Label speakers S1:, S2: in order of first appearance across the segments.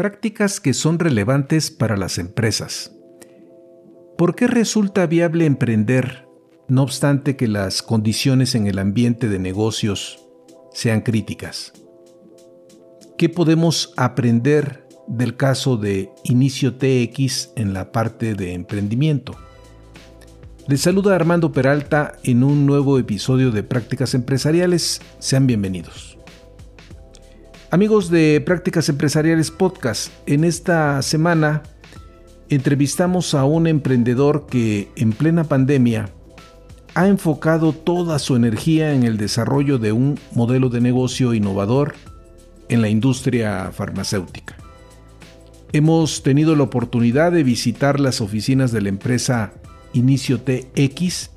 S1: prácticas que son relevantes para las empresas. ¿Por qué resulta viable emprender, no obstante que las condiciones en el ambiente de negocios sean críticas? ¿Qué podemos aprender del caso de Inicio TX en la parte de emprendimiento? Les saluda Armando Peralta en un nuevo episodio de Prácticas Empresariales. Sean bienvenidos. Amigos de Prácticas Empresariales Podcast, en esta semana entrevistamos a un emprendedor que en plena pandemia ha enfocado toda su energía en el desarrollo de un modelo de negocio innovador en la industria farmacéutica. Hemos tenido la oportunidad de visitar las oficinas de la empresa Inicio TX,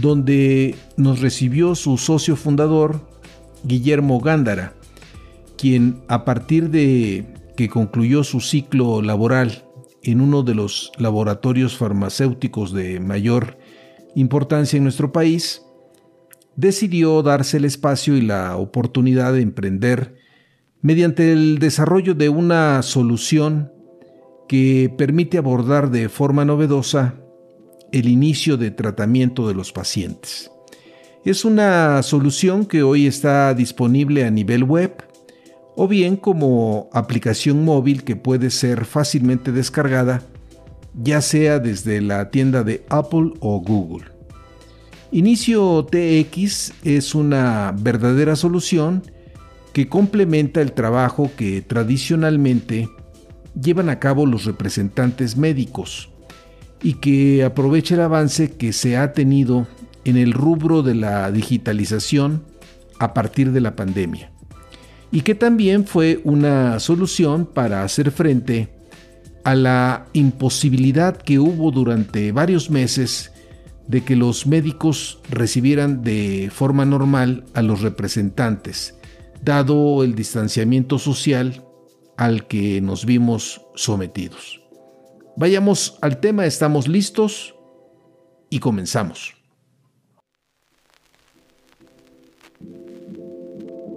S1: donde nos recibió su socio fundador, Guillermo Gándara, quien a partir de que concluyó su ciclo laboral en uno de los laboratorios farmacéuticos de mayor importancia en nuestro país, decidió darse el espacio y la oportunidad de emprender mediante el desarrollo de una solución que permite abordar de forma novedosa el inicio de tratamiento de los pacientes. Es una solución que hoy está disponible a nivel web o bien como aplicación móvil que puede ser fácilmente descargada ya sea desde la tienda de Apple o Google. Inicio TX es una verdadera solución que complementa el trabajo que tradicionalmente llevan a cabo los representantes médicos y que aprovecha el avance que se ha tenido en el rubro de la digitalización a partir de la pandemia y que también fue una solución para hacer frente a la imposibilidad que hubo durante varios meses de que los médicos recibieran de forma normal a los representantes, dado el distanciamiento social al que nos vimos sometidos. Vayamos al tema, estamos listos y comenzamos.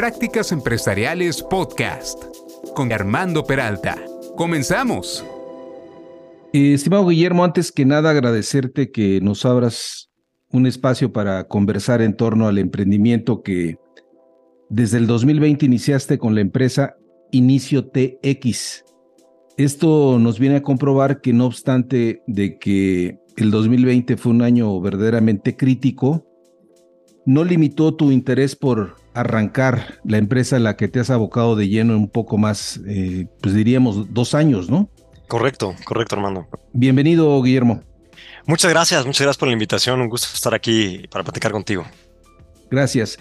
S2: Prácticas Empresariales Podcast con Armando Peralta. Comenzamos.
S1: Estimado Guillermo, antes que nada agradecerte que nos abras un espacio para conversar en torno al emprendimiento que desde el 2020 iniciaste con la empresa Inicio TX. Esto nos viene a comprobar que no obstante de que el 2020 fue un año verdaderamente crítico, no limitó tu interés por arrancar la empresa a la que te has abocado de lleno en un poco más, eh, pues diríamos dos años, ¿no?
S3: Correcto, correcto, Armando.
S1: Bienvenido, Guillermo.
S3: Muchas gracias, muchas gracias por la invitación. Un gusto estar aquí para platicar contigo.
S1: Gracias.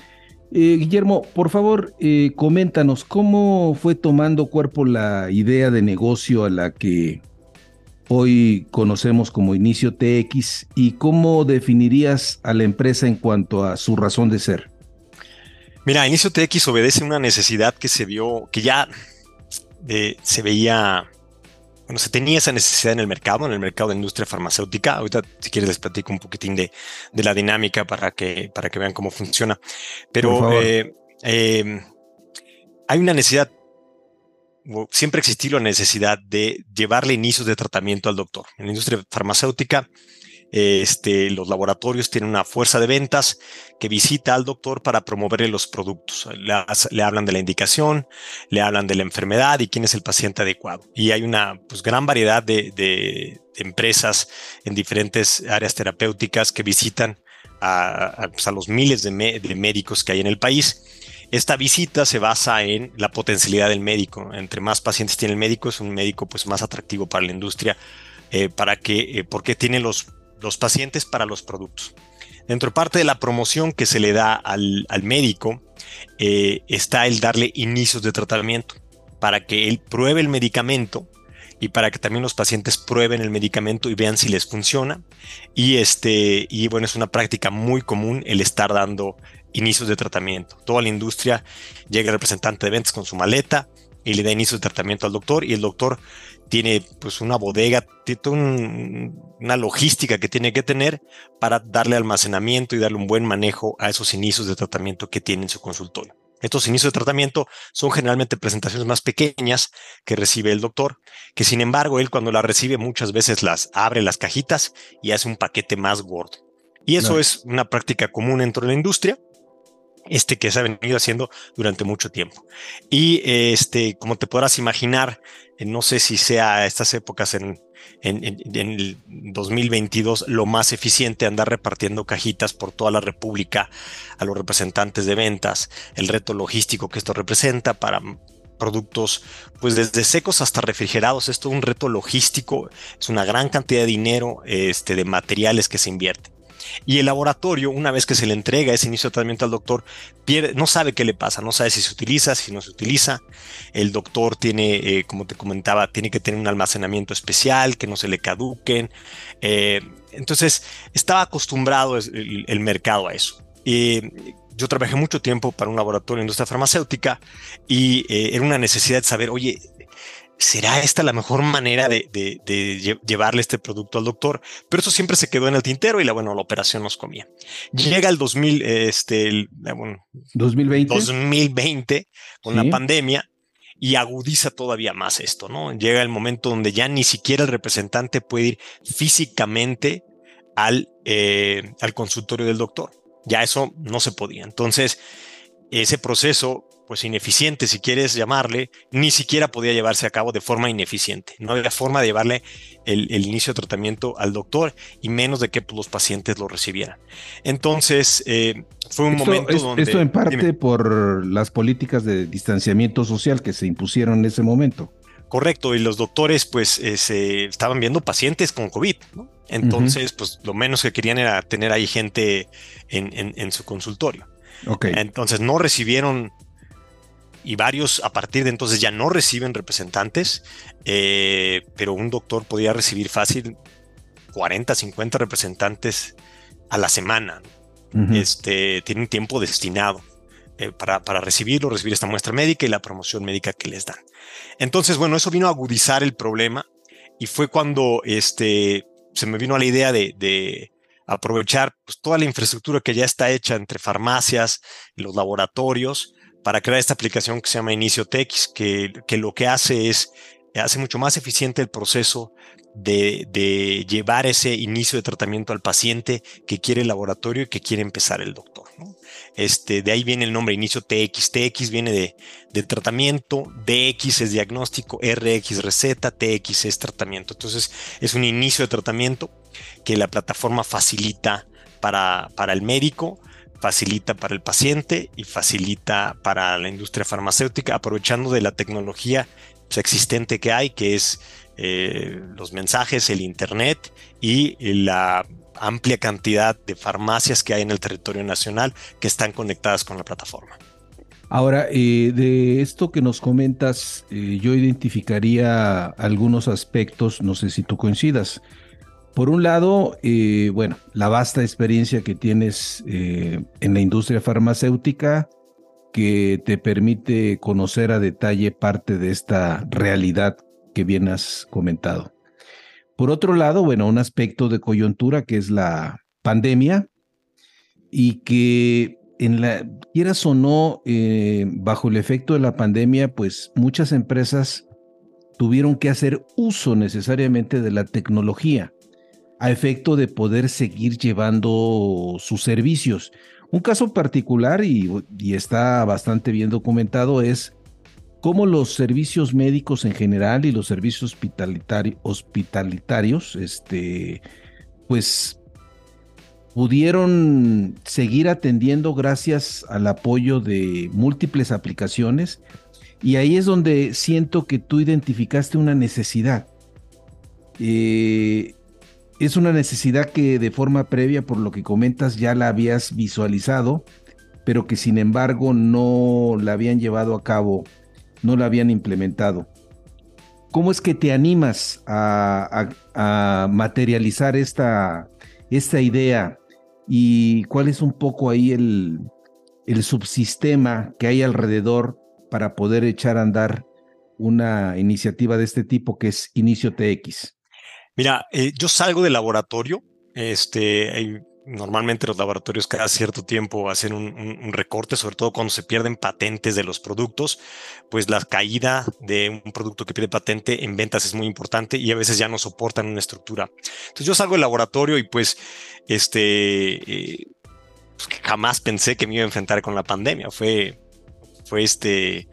S1: Eh, Guillermo, por favor, eh, coméntanos cómo fue tomando cuerpo la idea de negocio a la que hoy conocemos como Inicio TX y cómo definirías a la empresa en cuanto a su razón de ser.
S3: Mira, Inicio TX obedece una necesidad que se vio, que ya eh, se veía, bueno, se tenía esa necesidad en el mercado, en el mercado de industria farmacéutica. Ahorita, si quieres, les platico un poquitín de, la dinámica para que, para que vean cómo funciona. Pero eh, eh, hay una necesidad siempre existió la necesidad de llevarle inicios de tratamiento al doctor. En la industria farmacéutica, este, los laboratorios tienen una fuerza de ventas que visita al doctor para promoverle los productos. Le, hablan de la indicación, le hablan de la enfermedad y quién es el paciente adecuado. Y hay una pues, gran variedad de, empresas en diferentes áreas terapéuticas que visitan a, pues, los miles de médicos que hay en el país Esta visita se basa en la potencialidad del médico. Entre más pacientes tiene el médico, es un médico pues, más atractivo para la industria, eh, para que, eh, porque tiene los, los pacientes para los productos. Dentro de parte de la promoción que se le da al, médico, eh, está el darle inicios de tratamiento para que él pruebe el medicamento y para que también los pacientes prueben el medicamento y vean si les funciona. Y este, y bueno, es una práctica muy común el estar dando inicios de tratamiento. Toda la industria llega el representante de ventas con su maleta y le da inicios de tratamiento al doctor y el doctor tiene pues una bodega, tiene una logística que tiene que tener para darle almacenamiento y darle un buen manejo a esos inicios de tratamiento que tiene en su consultorio. Estos inicios de tratamiento son generalmente presentaciones más pequeñas que recibe el doctor, que sin embargo él cuando las recibe muchas veces las abre las cajitas y hace un paquete más gordo. Y eso es una práctica común dentro de la industria, este que se ha venido haciendo durante mucho tiempo. Y este, como te podrás imaginar, eh, no sé si sea estas épocas en, en, el 2022 lo más eficiente andar repartiendo cajitas por toda la República a los representantes de ventas, el reto logístico que esto representa para productos, pues desde secos hasta refrigerados. Esto es un reto logístico, es una gran cantidad de dinero este, de materiales que se invierte. Y el laboratorio, una vez que se le entrega ese inicio de tratamiento al doctor, no sabe qué le pasa, no sabe si se utiliza, si no se utiliza. El doctor tiene, eh, como te comentaba, tiene que tener un almacenamiento especial, que no se le caduquen. Eh, entonces, estaba acostumbrado el, mercado a eso. yo trabajé mucho tiempo para un laboratorio de industria farmacéutica y eh, era una necesidad de saber, oye, ¿será esta la mejor manera de, llevarle este producto al doctor? Pero eso siempre se quedó en el tintero y la, bueno, la operación nos comía. Llega el 2000, este, el,
S1: 2020.
S3: 2020 con la pandemia y agudiza todavía más esto, ¿no? Llega el momento donde ya ni siquiera el representante puede ir físicamente al, eh, al consultorio del doctor. Ya eso no se podía. Entonces, ese proceso pues ineficiente, si quieres llamarle, ni siquiera podía llevarse a cabo de forma ineficiente. No había forma de llevarle el, inicio de tratamiento al doctor y menos de que pues, los pacientes lo recibieran. Entonces, eh, fue un momento donde...
S1: Esto en parte por las políticas de distanciamiento social que se impusieron en ese momento.
S3: Correcto, y los doctores pues eh, se estaban viendo pacientes con COVID, Entonces, pues lo menos que querían era tener ahí gente en, su consultorio. Entonces no recibieron y varios a partir de entonces ya no reciben representantes, eh, pero un doctor podía recibir fácil 40, 50 representantes a la semana. este, tienen tiempo destinado eh, para, para, recibirlo, recibir esta muestra médica y la promoción médica que les dan. Entonces, bueno, eso vino a agudizar el problema y fue cuando este, se me vino a la idea de, aprovechar pues, toda la infraestructura que ya está hecha entre farmacias y los laboratorios para crear esta aplicación que se llama Inicio TX, que, que lo que hace es, hace mucho más eficiente el proceso de, de, llevar ese inicio de tratamiento al paciente que quiere el laboratorio y que quiere empezar el doctor. Este, de ahí viene el nombre inicio TX. TX viene de, de, tratamiento, DX es diagnóstico, RX receta, TX es tratamiento. Entonces es un inicio de tratamiento que la plataforma facilita para, para el médico facilita para el paciente y facilita para la industria farmacéutica, aprovechando de la tecnología pues, existente que hay, que es eh, los mensajes, el Internet y la amplia cantidad de farmacias que hay en el territorio nacional que están conectadas con la plataforma.
S1: Ahora, eh, de esto que nos comentas, eh, yo identificaría algunos aspectos, no sé si tú coincidas. Por un lado, eh, bueno, la vasta experiencia que tienes eh, en la industria farmacéutica que te permite conocer a detalle parte de esta realidad que bien has comentado. Por otro lado, bueno, un aspecto de coyuntura que es la pandemia y que en la, quieras o no, eh, bajo el efecto de la pandemia, pues muchas empresas tuvieron que hacer uso necesariamente de la tecnología a efecto de poder seguir llevando sus servicios. Un caso particular, y, está bastante bien documentado, es cómo los servicios médicos en general y los servicios hospitalitarios, este, pues pudieron seguir atendiendo gracias al apoyo de múltiples aplicaciones y ahí es donde siento que tú identificaste una necesidad. Eh, es una necesidad que de forma previa, por lo que comentas, ya la habías visualizado, pero que sin embargo no la habían llevado a cabo, no la habían implementado. ¿Cómo es que te animas a, materializar esta, idea y cuál es un poco ahí el subsistema que hay alrededor para poder echar a andar una iniciativa de este tipo que es Inicio TX?
S3: Mira, eh, yo salgo del laboratorio, este, normalmente los laboratorios cada cierto tiempo hacen un, recorte, sobre todo cuando se pierden patentes de los productos, pues la caída de un producto que pierde patente en ventas es muy importante y a veces ya no soportan una estructura. Entonces yo salgo del laboratorio y pues, este, eh, pues, jamás pensé que me iba a enfrentar con la pandemia. Fue, fue este,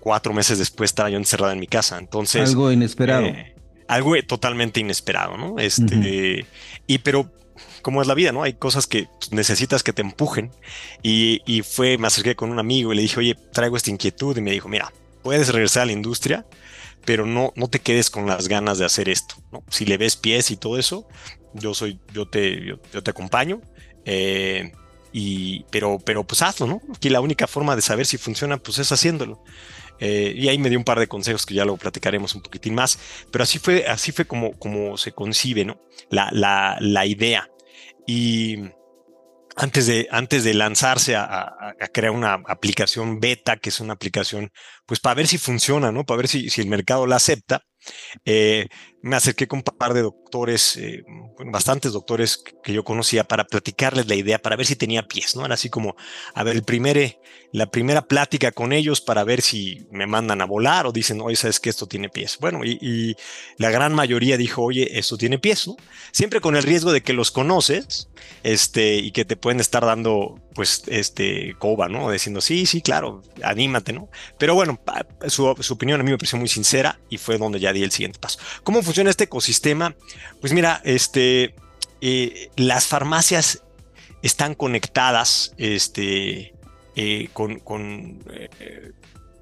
S3: cuatro meses después estaba yo encerrado en mi casa. Entonces...
S1: Algo inesperado. Eh,
S3: algo totalmente inesperado, ¿no? Este, y pero como es la vida, ¿no? Hay cosas que necesitas que te empujen. Y, y, fue, me acerqué con un amigo y le dije, oye, traigo esta inquietud. Y me dijo, mira, puedes regresar a la industria, pero no, no te quedes con las ganas de hacer esto, ¿no? Si le ves pies y todo eso, yo soy, yo te, yo, te acompaño. Eh, y, pero, pero pues hazlo, ¿no? Aquí la única forma de saber si funciona, pues es haciéndolo. Eh, y ahí me dio un par de consejos que ya lo platicaremos un poquitín más, pero así fue, así fue como, como se concibe ¿no? la, la, la idea. Y antes de, antes de lanzarse a, crear una aplicación beta, que es una aplicación, pues para ver si funciona, ¿no? Para ver si, si el mercado la acepta, eh, me acerqué con un par de doctores, eh, bastantes doctores que yo conocía para platicarles la idea, para ver si tenía pies, ¿no? Era así como, a ver, el primer, eh, la primera plática con ellos para ver si me mandan a volar o dicen, oye, sabes que esto tiene pies. Bueno, y, la gran mayoría dijo, oye, esto tiene pies, ¿no? Siempre con el riesgo de que los conoces, este, y que te pueden estar dando, pues, este, coba, ¿no? Diciendo, sí, sí, claro, anímate, ¿no? Pero bueno, su, su opinión a mí me pareció muy sincera y fue donde ya di el siguiente paso. ¿Cómo funciona este ecosistema? Pues mira, este, eh, las farmacias están conectadas este, eh, con, eh,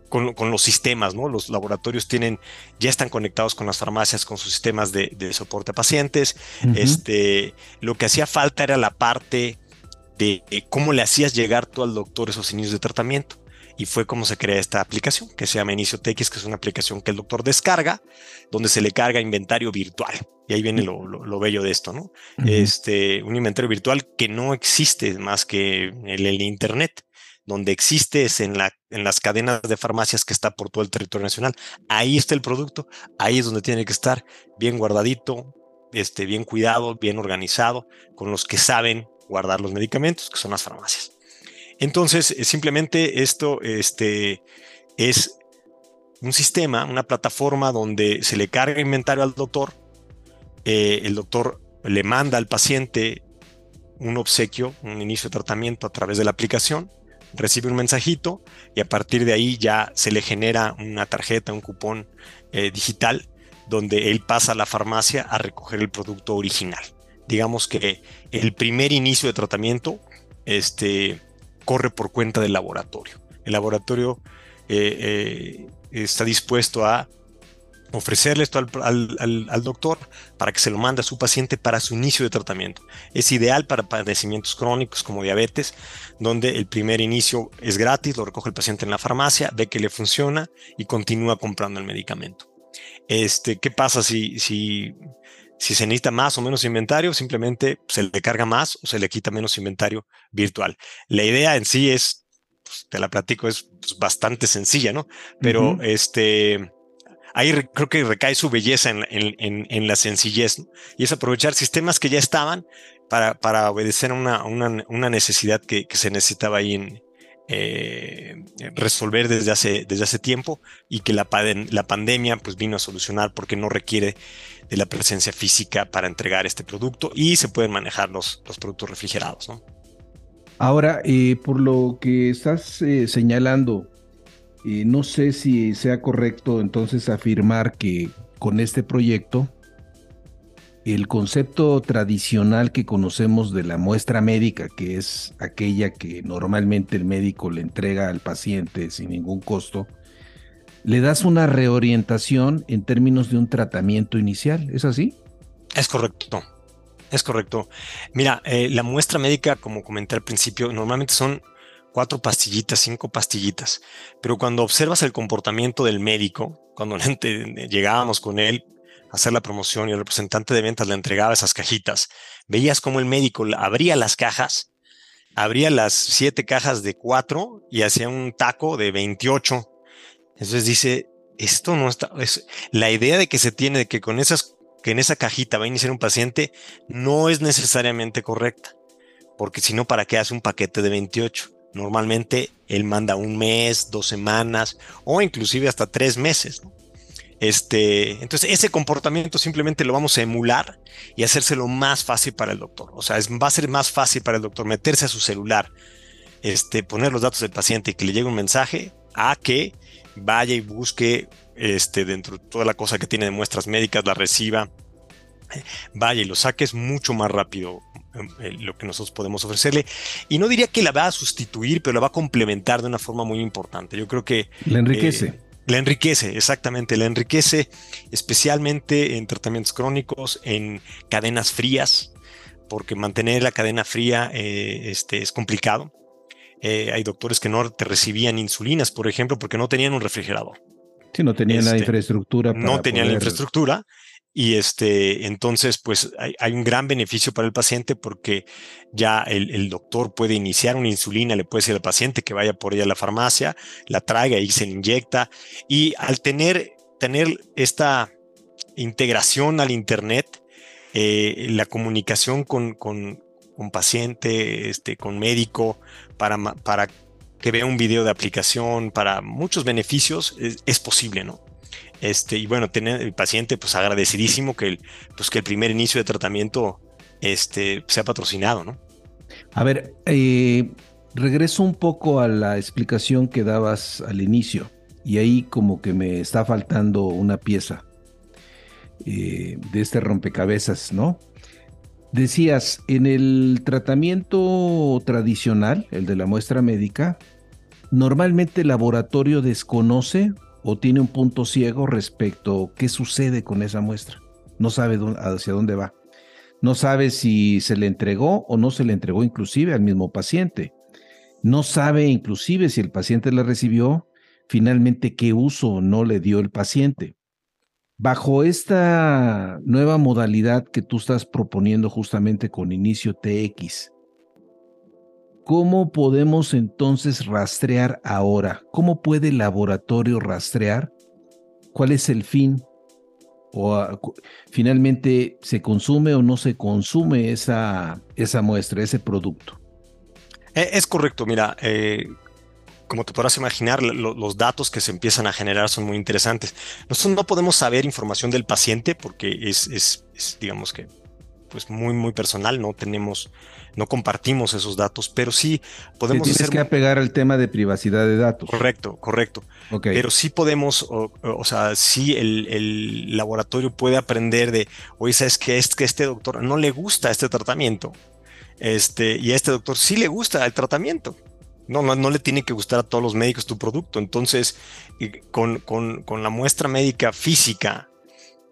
S3: con, con, los sistemas, ¿no? Los laboratorios tienen, ya están conectados con las farmacias, con sus sistemas de, de soporte a pacientes. este, lo que hacía falta era la parte de cómo le hacías llegar tú al doctor esos inicios de tratamiento y fue como se crea esta aplicación que se llama Inicio TX, que es una aplicación que el doctor descarga, donde se le carga inventario virtual. Y ahí viene lo, bello de esto, ¿no? Este, un inventario virtual que no existe más que en el, Internet donde existe es en, la, en las cadenas de farmacias que está por todo el territorio nacional. Ahí está el producto, ahí es donde tiene que estar bien guardadito, este, bien cuidado, bien organizado, con los que saben guardar los medicamentos, que son las farmacias. Entonces, eh, simplemente esto este, es un sistema, una plataforma donde se le carga inventario al doctor, eh, el doctor le manda al paciente un obsequio, un inicio de tratamiento a través de la aplicación, recibe un mensajito y a partir de ahí ya se le genera una tarjeta, un cupón eh, digital donde él pasa a la farmacia a recoger el producto original. Digamos que el primer inicio de tratamiento este, corre por cuenta del laboratorio. El laboratorio eh, eh, está dispuesto a ofrecerle esto al, doctor para que se lo mande a su paciente para su inicio de tratamiento. Es ideal para padecimientos crónicos como diabetes, donde el primer inicio es gratis, lo recoge el paciente en la farmacia, ve que le funciona y continúa comprando el medicamento. Este, ¿Qué pasa si, si si se necesita más o menos inventario, simplemente se le carga más o se le quita menos inventario virtual. La idea en sí es, pues, te la platico, es pues, bastante sencilla, ¿no? Pero este, ahí creo que recae su belleza en, en, la sencillez, ¿no? Y es aprovechar sistemas que ya estaban para, para obedecer a una, una, una, necesidad que, que, se necesitaba ahí en, eh, resolver desde hace, desde hace tiempo y que la, la pandemia pues vino a solucionar porque no requiere de la presencia física para entregar este producto y se pueden manejar los, los productos refrigerados. ¿no?
S1: Ahora, eh, por lo que estás eh, señalando, no sé si sea correcto entonces afirmar que con este proyecto el concepto tradicional que conocemos de la muestra médica, que es aquella que normalmente el médico le entrega al paciente sin ningún costo, le das una reorientación en términos de un tratamiento inicial, ¿es así?
S3: Es correcto, es correcto. Mira, eh, la muestra médica, como comenté al principio, normalmente son cuatro pastillitas, cinco pastillitas, pero cuando observas el comportamiento del médico, cuando llegábamos con él hacer la promoción y el representante de ventas le entregaba esas cajitas, veías cómo el médico abría las cajas, abría las siete cajas de cuatro y hacía un taco de 28 entonces dice, esto no está, es, la idea de que se tiene que con esas, que en esa cajita va a iniciar un paciente no es necesariamente correcta, porque si no, ¿para qué hace un paquete de 28? Normalmente él manda un mes, dos semanas o inclusive hasta tres meses. Este, entonces, ese comportamiento simplemente lo vamos a emular y hacérselo más fácil para el doctor. O sea, es, va a ser más fácil para el doctor meterse a su celular, este, poner los datos del paciente y que le llegue un mensaje a que vaya y busque este, dentro de toda la cosa que tiene de muestras médicas, la reciba, vaya y lo saque, es mucho más rápido eh, lo que nosotros podemos ofrecerle. Y no diría que la va a sustituir, pero la va a complementar de una forma muy importante. Yo creo que...
S1: La enriquece.
S3: Eh, la enriquece, exactamente, la enriquece especialmente en tratamientos crónicos, en cadenas frías, porque mantener la cadena fría eh, este, es complicado. Eh, hay doctores que no te recibían insulinas, por ejemplo, porque no tenían un refrigerador.
S1: Sí, no tenían la este, infraestructura.
S3: no tenían la infraestructura. Y este, entonces, pues hay, un gran beneficio para el paciente porque ya el, doctor puede iniciar una insulina, le puede decir al paciente que vaya por ella a la farmacia, la traiga y se le inyecta. Y al tener, tener esta integración al Internet, eh, la comunicación con, con, con paciente, este, con médico, para, para que vea un video de aplicación, para muchos beneficios, es, posible, ¿no? Este, y bueno, tener el paciente, pues agradecidísimo que el, pues, que el primer inicio de tratamiento este, sea patrocinado, ¿no?
S1: A ver, eh, regreso un poco a la explicación que dabas al inicio, y ahí como que me está faltando una pieza eh, de este rompecabezas, ¿no? Decías, en el tratamiento tradicional, el de la muestra médica, normalmente el laboratorio desconoce o tiene un punto ciego respecto a qué sucede con esa muestra. No sabe hacia dónde va. No sabe si se le entregó o no se le entregó inclusive al mismo paciente. No sabe inclusive si el paciente la recibió, finalmente qué uso no le dio el paciente. Bajo esta nueva modalidad que tú estás proponiendo justamente con Inicio TX, ¿cómo podemos entonces rastrear ahora? ¿Cómo puede el laboratorio rastrear? ¿Cuál es el fin? ¿O ah, finalmente se consume o no se consume esa, esa muestra, ese producto?
S3: E, es correcto, mira, eh, como te podrás imaginar, los datos que se empiezan a generar son muy interesantes. Nosotros no podemos saber información del paciente porque es, digamos que, pues muy, muy personal, no tenemos, no compartimos esos datos, pero sí podemos...
S1: Tienes que apegar al tema de privacidad de datos.
S3: Correcto, correcto. Pero sí podemos, o, sea, sí el, laboratorio puede aprender de, oye, ¿sabes que, es que este doctor no le gusta este tratamiento? Este, y a este doctor sí le gusta el tratamiento. No, no, le tiene que gustar a todos los médicos tu producto. Entonces, con, la muestra médica física,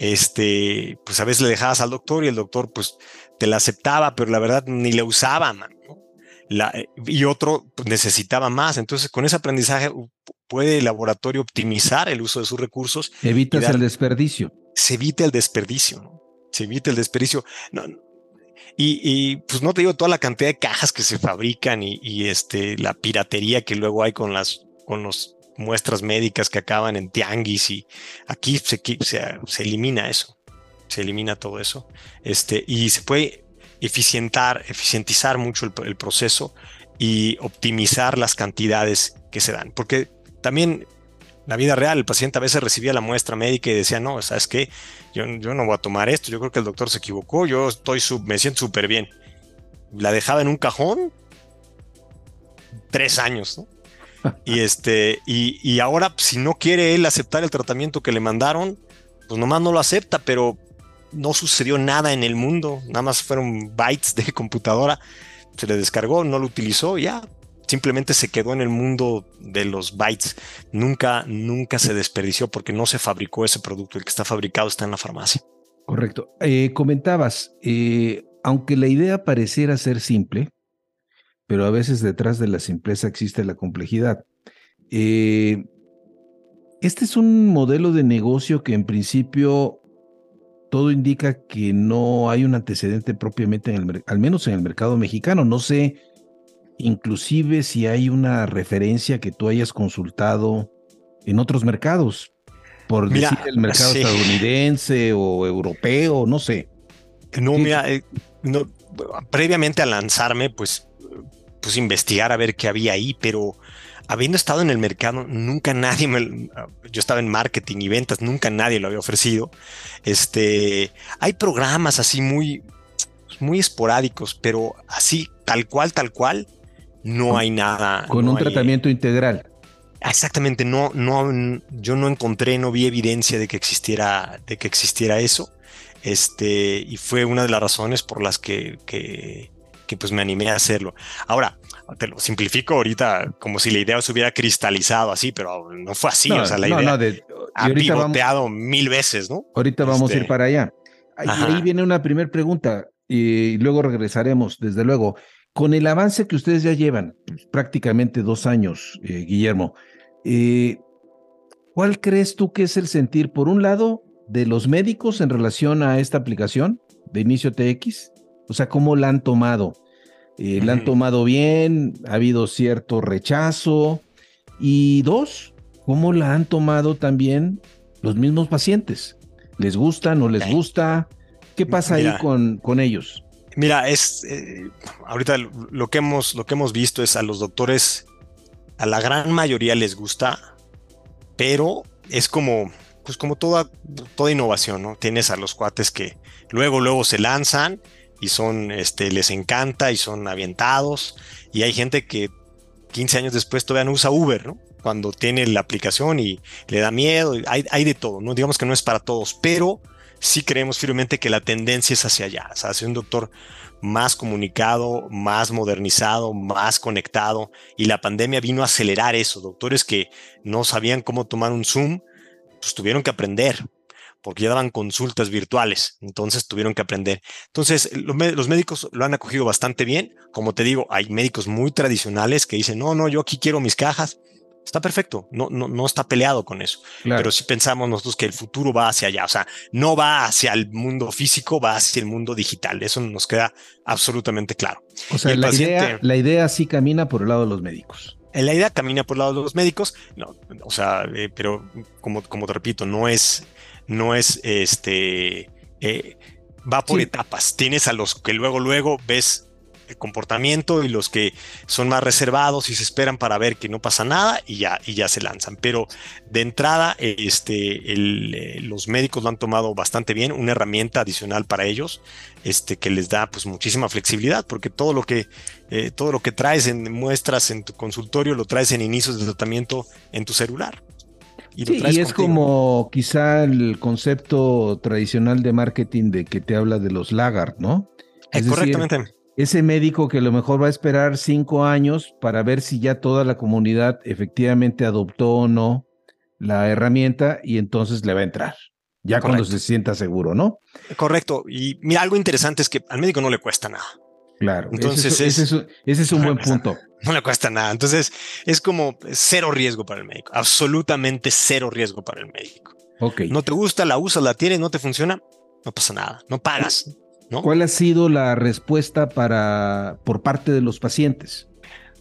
S3: este, pues a veces le dejabas al doctor y el doctor pues te la aceptaba, pero la verdad ni le usaba, y otro pues, necesitaba más. Entonces, con ese aprendizaje puede el laboratorio optimizar el uso de sus recursos.
S1: Evitas el desperdicio.
S3: Se evita el desperdicio, ¿no? Se evita el desperdicio. No, y, pues no te digo toda la cantidad de cajas que se fabrican y, este, la piratería que luego hay con las con los muestras médicas que acaban en tianguis y aquí se, se, elimina eso, se elimina todo eso. Este, y se puede eficientar, eficientizar mucho el, proceso y optimizar las cantidades que se dan. Porque también la vida real, el paciente a veces recibía la muestra médica y decía, no, ¿sabes qué? Yo, yo no voy a tomar esto, yo creo que el doctor se equivocó, yo estoy me siento súper bien. La dejaba en un cajón tres años, ¿no? Y este, y, y, ahora, si no quiere él aceptar el tratamiento que le mandaron, pues nomás no lo acepta, pero no sucedió nada en el mundo, nada más fueron bytes de computadora, se le descargó, no lo utilizó, ya simplemente se quedó en el mundo de los bytes. Nunca, nunca se desperdició porque no se fabricó ese producto. El que está fabricado está en la farmacia.
S1: Correcto. Eh, comentabas, eh, aunque la idea pareciera ser simple, pero a veces detrás de la simpleza existe la complejidad. Eh, este es un modelo de negocio que en principio todo indica que no hay un antecedente propiamente en el al menos en el mercado mexicano. No sé, inclusive si hay una referencia que tú hayas consultado en otros mercados, por decir el mercado estadounidense o europeo, no sé.
S3: No, mira, eh, no, previamente a lanzarme, pues, pues investigar a ver qué había ahí, pero habiendo estado en el mercado, nunca nadie me, yo estaba en marketing y ventas, nunca nadie lo había ofrecido. Este, hay programas así muy, muy esporádicos, pero así, tal cual, tal cual, no hay nada.
S1: Con un tratamiento integral.
S3: Exactamente, no, no, yo no encontré, no vi evidencia de que existiera, de que existiera eso. Este, y fue una de las razones por las que, que, que pues me animé a hacerlo. Ahora, te lo simplifico ahorita como si la idea se hubiera cristalizado así, pero no fue así. o sea, la idea ha pivoteado mil veces, ¿no?
S1: Ahorita vamos a ir este, para allá. Y ahí viene una primera pregunta y luego regresaremos, desde luego. Con el avance que ustedes ya llevan, prácticamente dos años, eh, Guillermo, eh, ¿cuál crees tú que es el sentir, por un lado, de los médicos en relación a esta aplicación de Inicio TX? O sea, ¿cómo la han tomado? Eh, la han tomado bien, ha habido cierto rechazo. Y dos, ¿cómo la han tomado también los mismos pacientes? ¿Les gusta, no les gusta? ¿Qué pasa ahí con, con ellos?
S3: Mira, es eh, ahorita lo que hemos lo que hemos visto es a los doctores, a la gran mayoría les gusta, pero es como pues como toda toda innovación, ¿no? Tienes a los cuates que luego luego se lanzan y son, este, les encanta y son avientados. Y hay gente que 15 años después todavía no usa Uber, ¿no? Cuando tiene la aplicación y le da miedo, hay, hay de todo, ¿no? Digamos que no es para todos, pero sí creemos firmemente que la tendencia es hacia allá, hacia un doctor más comunicado, más modernizado, más conectado. Y la pandemia vino a acelerar eso. Doctores que no sabían cómo tomar un Zoom, pues tuvieron que aprender porque ya daban consultas virtuales, entonces tuvieron que aprender. Entonces, los, médicos lo han acogido bastante bien. Como te digo, hay médicos muy tradicionales que dicen, no, no, yo aquí quiero mis cajas. Está perfecto, no, no, no está peleado con eso. Pero si pensamos nosotros que el futuro va hacia allá, o sea, no va hacia el mundo físico, va hacia el mundo digital. Eso nos queda absolutamente claro.
S1: O sea, la, idea, la idea sí camina por el lado de los médicos.
S3: La idea camina por el lado de los médicos, no, o sea, eh, pero como, como te repito, no es, no es este, eh, va por etapas. Tienes a los que luego, luego ves el comportamiento y los que son más reservados y se esperan para ver que no pasa nada y ya, y ya se lanzan. Pero de entrada, este, eh, los médicos lo han tomado bastante bien, una herramienta adicional para ellos, este, que les da pues muchísima flexibilidad, porque todo lo que, eh, todo lo que traes en muestras en tu consultorio lo traes en inicios de tratamiento en tu celular.
S1: Y, es como quizá el concepto tradicional de marketing de que te habla de los lagards, ¿no?
S3: Es correctamente.
S1: ese médico que a lo mejor va a esperar cinco años para ver si ya toda la comunidad efectivamente adoptó o no la herramienta y entonces le va a entrar. Ya cuando se sienta seguro, ¿no?
S3: Correcto. Y mira, algo interesante es que al médico no le cuesta nada.
S1: Claro. Entonces ese es, un buen punto.
S3: No le cuesta nada. Entonces es como cero riesgo para el médico. Absolutamente cero riesgo para el médico.
S1: Ok.
S3: No te gusta, la usas, la tienes, no te funciona, no pasa nada. No pagas. ¿no?
S1: ¿Cuál ha sido la respuesta para por parte de los pacientes?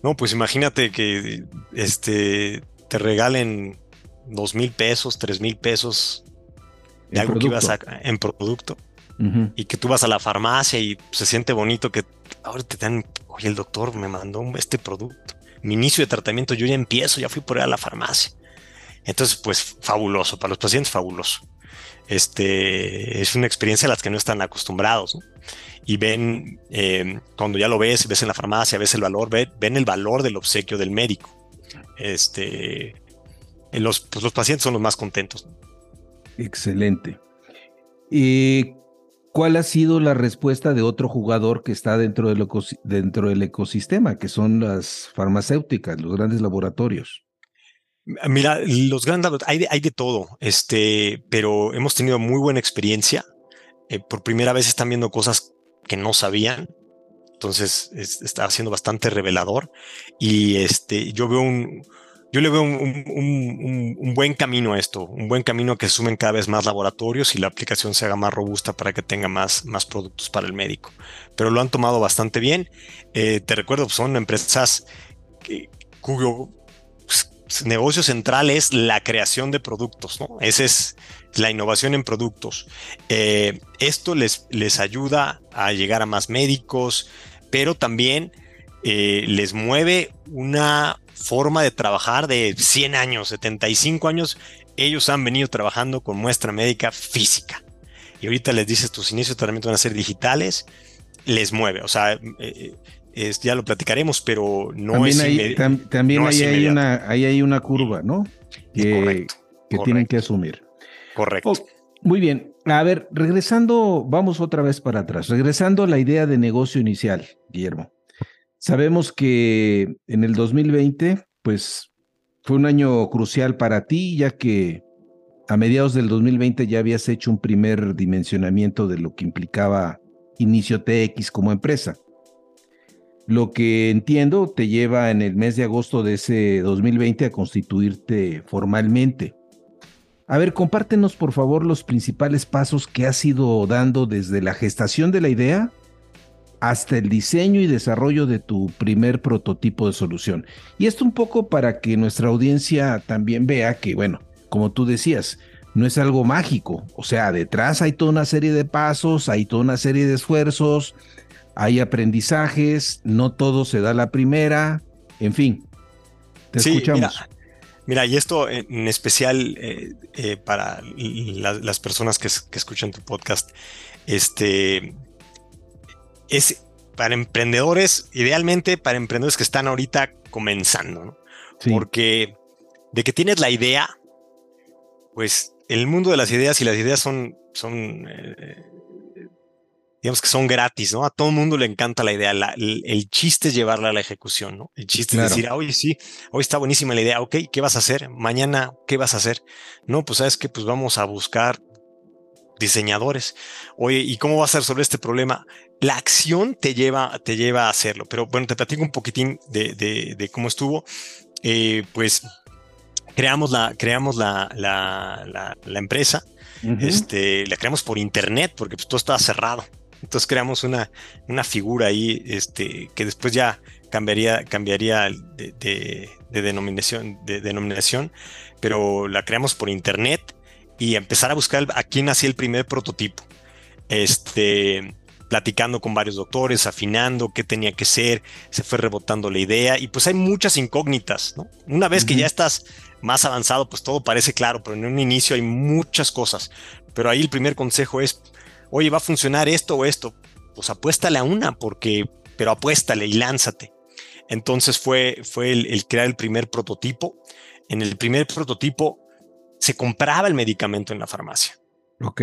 S3: No, pues imagínate que este te regalen dos mil pesos, tres mil pesos de algo que ibas a, en producto y que tú vas a la farmacia y se siente bonito que ahora te dan, oye, el doctor me mandó este producto. Mi inicio de tratamiento, yo ya empiezo, ya fui por ahí a la farmacia. Entonces, pues fabuloso, para los pacientes fabuloso. Este es una experiencia a las que no están acostumbrados. Y ven, eh, cuando ya lo ves, ves en la farmacia, ves el valor, ven, el valor del obsequio del médico. Este, los, pues los pacientes son los más contentos.
S1: Excelente. Y ¿cuál ha sido la respuesta de otro jugador que está dentro del, ecosistema, que son las farmacéuticas, los grandes laboratorios?
S3: Mira, los grandes hay de, hay de todo, este, pero hemos tenido muy buena experiencia. Eh, por primera vez están viendo cosas que no sabían. Entonces está siendo bastante revelador. Y este, yo veo un, yo le veo un, buen camino a esto, un buen camino a que sumen cada vez más laboratorios y la aplicación se haga más robusta para que tenga más, más productos para el médico. Pero lo han tomado bastante bien. Eh, te recuerdo, son empresas cuyo pues, negocio central es la creación de productos, ¿no? Esa es la innovación en productos. Eh, esto les, les ayuda a llegar a más médicos, pero también eh, les mueve una forma de trabajar de 100 años, 75 años, ellos han venido trabajando con muestra médica física. Y ahorita les dices, tus inicios de tratamiento van a ser digitales, les mueve. O sea, eh, eh, ya lo platicaremos, pero no
S1: también
S3: es
S1: hay, También hay, una, hay una curva, ¿no? Que, que tienen que asumir.
S3: Correcto. Oh,
S1: muy bien. A ver, regresando, vamos otra vez para atrás. Regresando a la idea de negocio inicial, Guillermo. Sabemos que en el 2020, pues fue un año crucial para ti, ya que a mediados del 2020 ya habías hecho un primer dimensionamiento de lo que implicaba Inicio TX como empresa. Lo que entiendo te lleva en el mes de agosto de ese 2020 a constituirte formalmente. A ver, compártenos por favor los principales pasos que has ido dando desde la gestación de la idea hasta el diseño y desarrollo de tu primer prototipo de solución. Y esto un poco para que nuestra audiencia también vea que, bueno, como tú decías, no es algo mágico. O sea, detrás hay toda una serie de pasos, hay toda una serie de esfuerzos, hay aprendizajes, no todo se da la primera, en fin. Te escuchamos.
S3: Mira, y esto en especial eh, eh, para las personas que, que, escuchan tu podcast, este, es para emprendedores, idealmente para emprendedores que están ahorita comenzando, ¿no? Porque de que tienes la idea, pues el mundo de las ideas y las ideas son, son eh, digamos que son gratis, ¿no? A todo el mundo le encanta la idea. el, chiste es llevarla a la ejecución, ¿no? El chiste es decir, oye, sí, hoy está buenísima la idea, ok, ¿qué vas a hacer? Mañana, ¿qué vas a hacer? No, pues sabes que pues vamos a buscar diseñadores. Oye, ¿y cómo vas a resolver este problema? La acción te lleva, te lleva a hacerlo. Pero bueno, te platico un poquitín de, cómo estuvo. Eh, pues creamos la, creamos la, la, empresa. este, la creamos por internet porque pues, todo estaba cerrado. Entonces creamos una, una figura ahí este, que después ya cambiaría, cambiaría de, denominación, de denominación, pero la creamos por internet y empezar a buscar a quién hacía el primer prototipo. Este, platicando con varios doctores, afinando qué tenía que ser, se fue rebotando la idea y pues hay muchas incógnitas, ¿no? Una vez que ya estás más avanzado, pues todo parece claro, pero en un inicio hay muchas cosas. Pero ahí el primer consejo es, oye, va a funcionar esto o esto, pues apuéstale a una, porque, pero apuéstale y lánzate. Entonces fue, fue el, el crear el primer prototipo. En el primer prototipo se compraba el medicamento en la farmacia.
S1: Ok.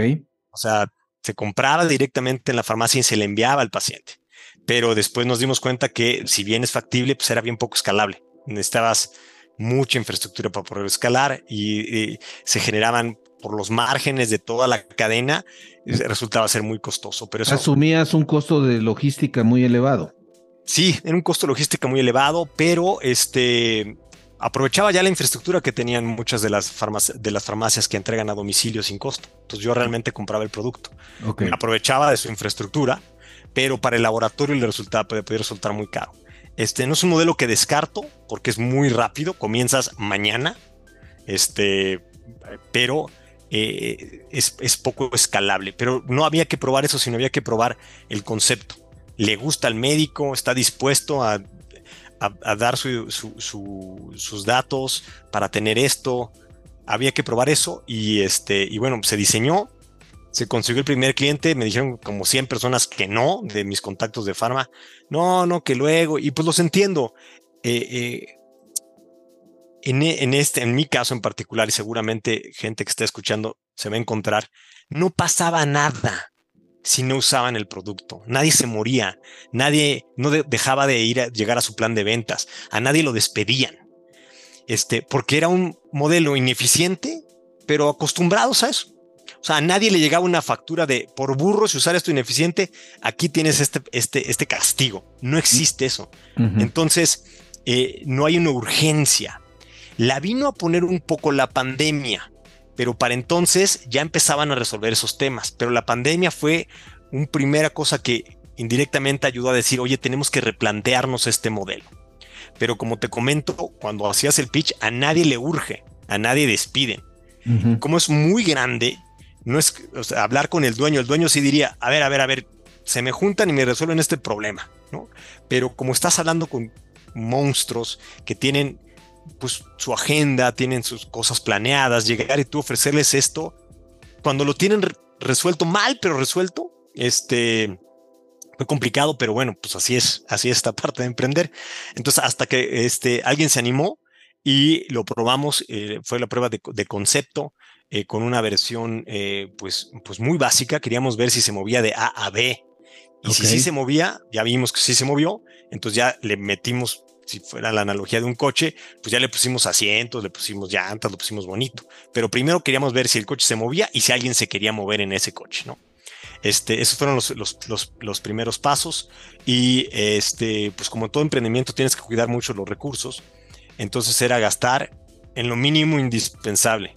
S3: O sea, se compraba directamente en la farmacia y se le enviaba al paciente. Pero después nos dimos cuenta que si bien es factible, pues era bien poco escalable. Necesitabas mucha infraestructura para poder escalar y, se generaban por los márgenes de toda la cadena, resultaba ser muy costoso. Pero
S1: Asumías un costo de logística muy elevado.
S3: Sí, era un costo de logística muy elevado, pero este, aprovechaba ya la infraestructura que tenían muchas de las, farmacias, de las farmacias que entregan a domicilio sin costo. Entonces yo realmente compraba el producto. Aprovechaba de su infraestructura, pero para el laboratorio le resultaba, puede, resultar muy caro. Este no es un modelo que descarto porque es muy rápido, comienzas mañana, este, pero eh, es, es, poco escalable. Pero no había que probar eso, sino había que probar el concepto. Le gusta al médico, está dispuesto a a, dar sus datos para tener esto. Había que probar eso y, este, y bueno, se diseñó, se consiguió el primer cliente, me dijeron como 100 personas que no, de mis contactos de farma, no, no, que luego, y pues los entiendo. Eh, eh, en, en, este, en mi caso en particular, y seguramente gente que está escuchando se va a encontrar, no pasaba nada. Si no usaban el producto. Nadie se moría, nadie no dejaba de ir a llegar a su plan de ventas, a nadie lo despedían. Este, porque era un modelo ineficiente, pero acostumbrados a eso. O sea, a nadie le llegaba una factura de por burro, si usar esto ineficiente, aquí tienes este, este, este castigo. No existe eso. Entonces, eh, no hay una urgencia. La vino a poner un poco la pandemia pero para entonces ya empezaban a resolver esos temas. Pero la pandemia fue una primera cosa que indirectamente ayudó a decir, oye, tenemos que replantearnos este modelo. Pero como te comento, cuando hacías el pitch, a nadie le urge, a nadie despiden. Como es muy grande, no es hablar con el dueño. El dueño sí diría, a ver, a ver, a ver, se me juntan y me resuelven este problema, ¿no? Pero como estás hablando con monstruos que tienen pues su agenda, tienen sus cosas planeadas, llegar y tú ofrecerles esto, cuando lo tienen resuelto mal, pero resuelto, este, fue complicado, pero bueno, pues así es, así es esta parte de emprender. Entonces, hasta que este, alguien se animó y lo probamos, eh, fue la prueba de, concepto eh, con una versión eh, pues, pues muy básica, queríamos ver si se movía de A a B. Y si sí se movía, ya vimos que sí se movió, entonces ya le metimos si fuera la analogía de un coche, pues ya le pusimos asientos, le pusimos llantas, lo pusimos bonito. Pero primero queríamos ver si el coche se movía y si alguien se quería mover en ese coche, ¿no? Este, esos fueron los, los, los, primeros pasos. Y este, pues como todo emprendimiento tienes que cuidar mucho los recursos. Entonces era gastar en lo mínimo indispensable.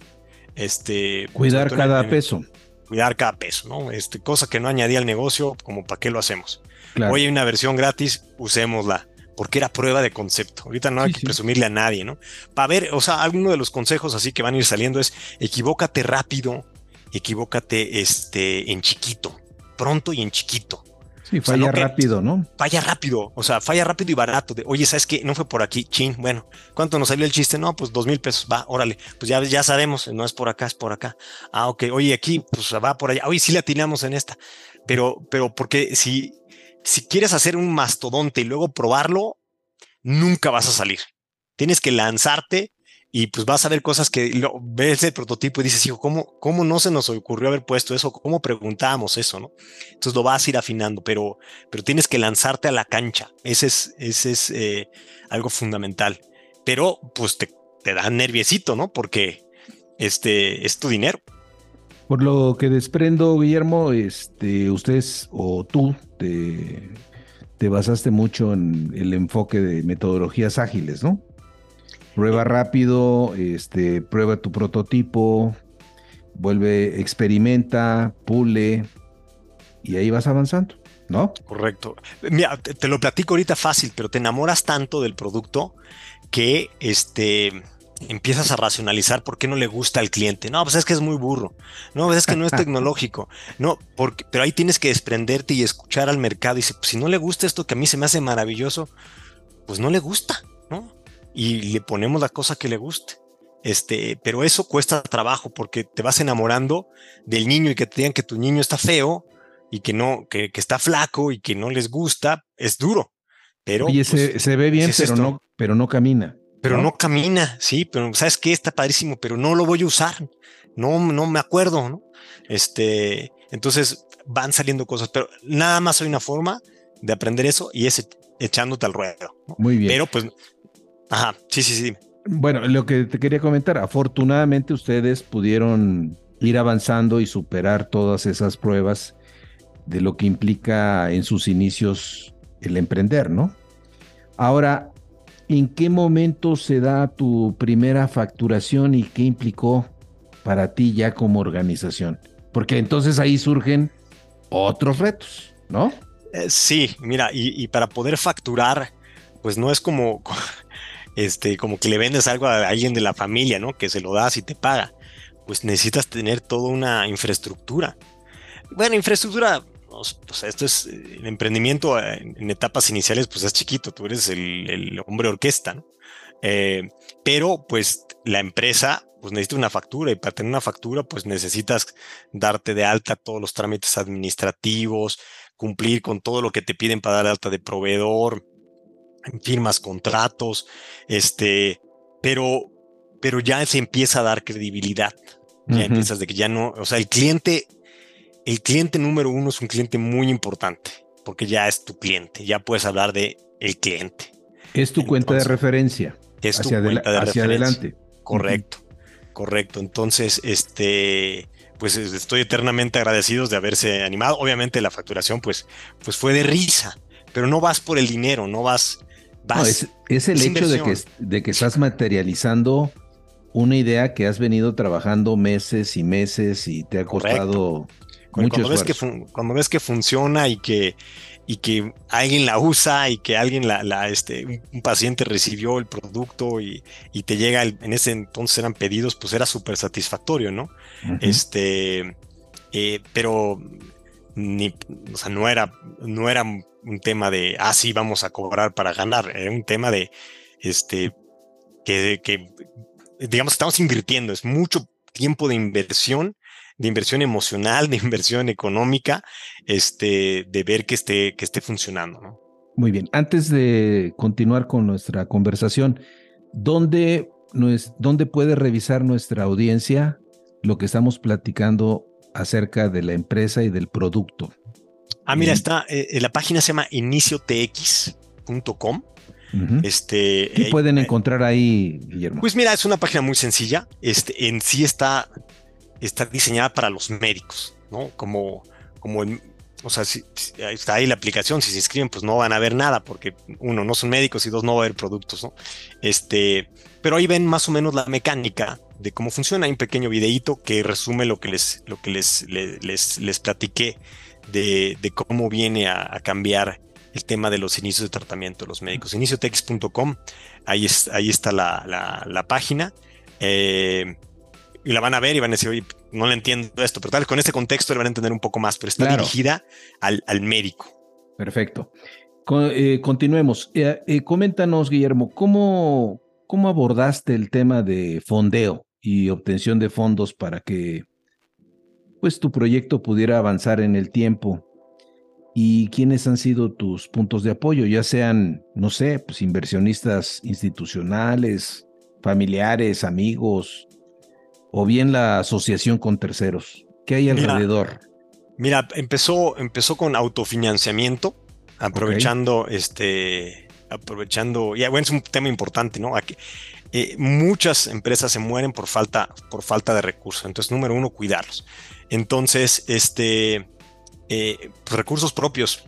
S3: Este,
S1: cuidar cada peso.
S3: Cuidar cada peso, ¿no? Este, cosa que no añadía al negocio, como para qué lo hacemos. Hoy hay una versión gratis, usémosla porque era prueba de concepto. Ahorita no hay que presumirle a nadie, ¿no? Para ver, o sea, alguno de los consejos así que van a ir saliendo es equivócate rápido, equivócate este, en chiquito, pronto y en chiquito.
S1: Sí, falla rápido, ¿no?
S3: Falla rápido, o sea, falla rápido y barato. De, Oye, ¿sabes qué? No fue por aquí, chin. Bueno, ¿cuánto nos salió el chiste? No, pues dos mil pesos, va, órale. Pues ya, ya sabemos, no es por acá, es por acá. Ah, ok. Oye, aquí, pues va por allá. Oye, sí le atinamos en esta. Pero, pero porque si, si quieres hacer un mastodonte y luego probarlo, nunca vas a salir. Tienes que lanzarte y pues vas a ver cosas que lo, ves el prototipo y dices, hijo, ¿cómo, ¿cómo no se nos ocurrió haber puesto eso? ¿Cómo preguntábamos eso? ¿no? Entonces lo vas a ir afinando, pero, pero tienes que lanzarte a la cancha. Ese es, ese es eh, algo fundamental. Pero pues te, te da nerviosito, ¿no? Porque este es tu dinero.
S1: Por lo que desprendo, Guillermo, este, ustedes o tú te, te basaste mucho en el enfoque de metodologías ágiles, ¿no? Prueba rápido, este, prueba tu prototipo, vuelve, experimenta, pule y ahí vas avanzando, ¿no?
S3: Correcto. Mira, te, te lo platico ahorita fácil, pero te enamoras tanto del producto que este empiezas a racionalizar por qué no le gusta al cliente. No, pues es que es muy burro. No, pues es que no es tecnológico. No, porque, pero ahí tienes que desprenderte y escuchar al mercado. Y dice, pues si no le gusta esto que a mí se me hace maravilloso, pues no le gusta, ¿no? Y le ponemos la cosa que le guste. Este, pero eso cuesta trabajo porque te vas enamorando del niño y que te digan que tu niño está feo y que no, que, está flaco y que no les gusta, es duro. Pero
S1: Oye, se, pues, ve bien, pero no, pero no camina
S3: pero ¿no? camina, sí, pero ¿sabes qué? Está padrísimo, pero no lo voy a usar. No, no me acuerdo, ¿no? Este, entonces van saliendo cosas, pero nada más hay una forma de aprender eso y es echándote al ruedo.
S1: Muy bien.
S3: Pero pues, ajá, sí, sí, sí.
S1: Bueno, lo que te quería comentar, afortunadamente ustedes pudieron ir avanzando y superar todas esas pruebas de lo que implica en sus inicios el emprender, ¿no? Ahora, ¿En qué momento se da tu primera facturación y qué implicó para ti ya como organización? Porque entonces ahí surgen otros retos, ¿no?
S3: Eh, sí, mira, y, para poder facturar, pues no es como, este, como que le vendes algo a alguien de la familia, ¿no? Que se lo das y te paga. Pues necesitas tener toda una infraestructura. Bueno, infraestructura pues esto es eh, el emprendimiento eh, en, etapas iniciales, pues es chiquito, tú eres el, hombre orquesta, ¿no? Eh, pero pues la empresa pues necesita una factura y para tener una factura pues necesitas darte de alta todos los trámites administrativos, cumplir con todo lo que te piden para dar alta de proveedor, firmas contratos, este, pero, pero ya se empieza a dar credibilidad. Ya empiezas de que ya no, o sea, el cliente el cliente número uno es un cliente muy importante, porque ya es tu cliente, ya puedes hablar de el cliente.
S1: Es tu cuenta de referencia.
S3: Es tu
S1: hacia,
S3: cuenta de
S1: hacia adelante.
S3: Correcto, correcto. Entonces, este, pues estoy eternamente agradecido de haberse animado. Obviamente la facturación, pues, pues fue de risa, pero no vas por el dinero, no vas. vas
S1: es, el hecho de que, de que estás materializando una idea que has venido trabajando meses y meses y te ha costado mucho
S3: cuando ves que cuando ves que funciona y que y que alguien la usa y que alguien la, este, un, paciente recibió el producto y, te llega, en ese entonces eran pedidos, pues era súper satisfactorio, ¿no? Este, eh, pero ni, o sea, no era, no era un tema de, ah, sí, vamos a cobrar para ganar, era un tema de, este, que, que digamos, estamos invirtiendo, es mucho tiempo de inversión de inversión emocional, de inversión económica, este, de ver que esté, que esté funcionando. ¿no?
S1: Muy bien, antes de continuar con nuestra conversación, ¿dónde, ¿dónde puede revisar nuestra audiencia lo que estamos platicando acerca de la empresa y del producto?
S3: Ah, mira, está, eh, la página se llama iniciotx.com. este,
S1: ¿Qué pueden encontrar ahí, Guillermo?
S3: Pues mira, es una página muy sencilla. Este, en sí está está diseñada para los médicos, ¿no? Como, como o sea, está ahí la aplicación, si se inscriben, pues no van a ver nada, porque uno, no son médicos y dos, no va a haber productos, ¿no? Este, pero ahí ven más o menos la mecánica de cómo funciona. Hay un pequeño videíto que resume lo que les, lo que les, les, les, platiqué de, de, cómo viene a, cambiar el tema de los inicios de tratamiento de los médicos. Iniciotex.com, ahí, ahí está la, la, la página. Eh, y la van a ver y van a decir, oye, no le entiendo esto, pero tal vez con este contexto le van a entender un poco más, pero está dirigida al, al, médico.
S1: Perfecto. Eh, continuemos. Eh, eh, coméntanos, Guillermo, ¿cómo, ¿cómo abordaste el tema de fondeo y obtención de fondos para que pues, tu proyecto pudiera avanzar en el tiempo? ¿Y quiénes han sido tus puntos de apoyo? Ya sean, no sé, pues inversionistas institucionales, familiares, amigos, o bien la asociación con terceros? ¿Qué hay alrededor?
S3: Mira, empezó, empezó con autofinanciamiento, aprovechando este, aprovechando, y bueno, es un tema importante, ¿no? Aquí, eh, muchas empresas se mueren por falta, por falta de recursos. Entonces, número uno, cuidarlos. Entonces, este, eh, pues, recursos propios.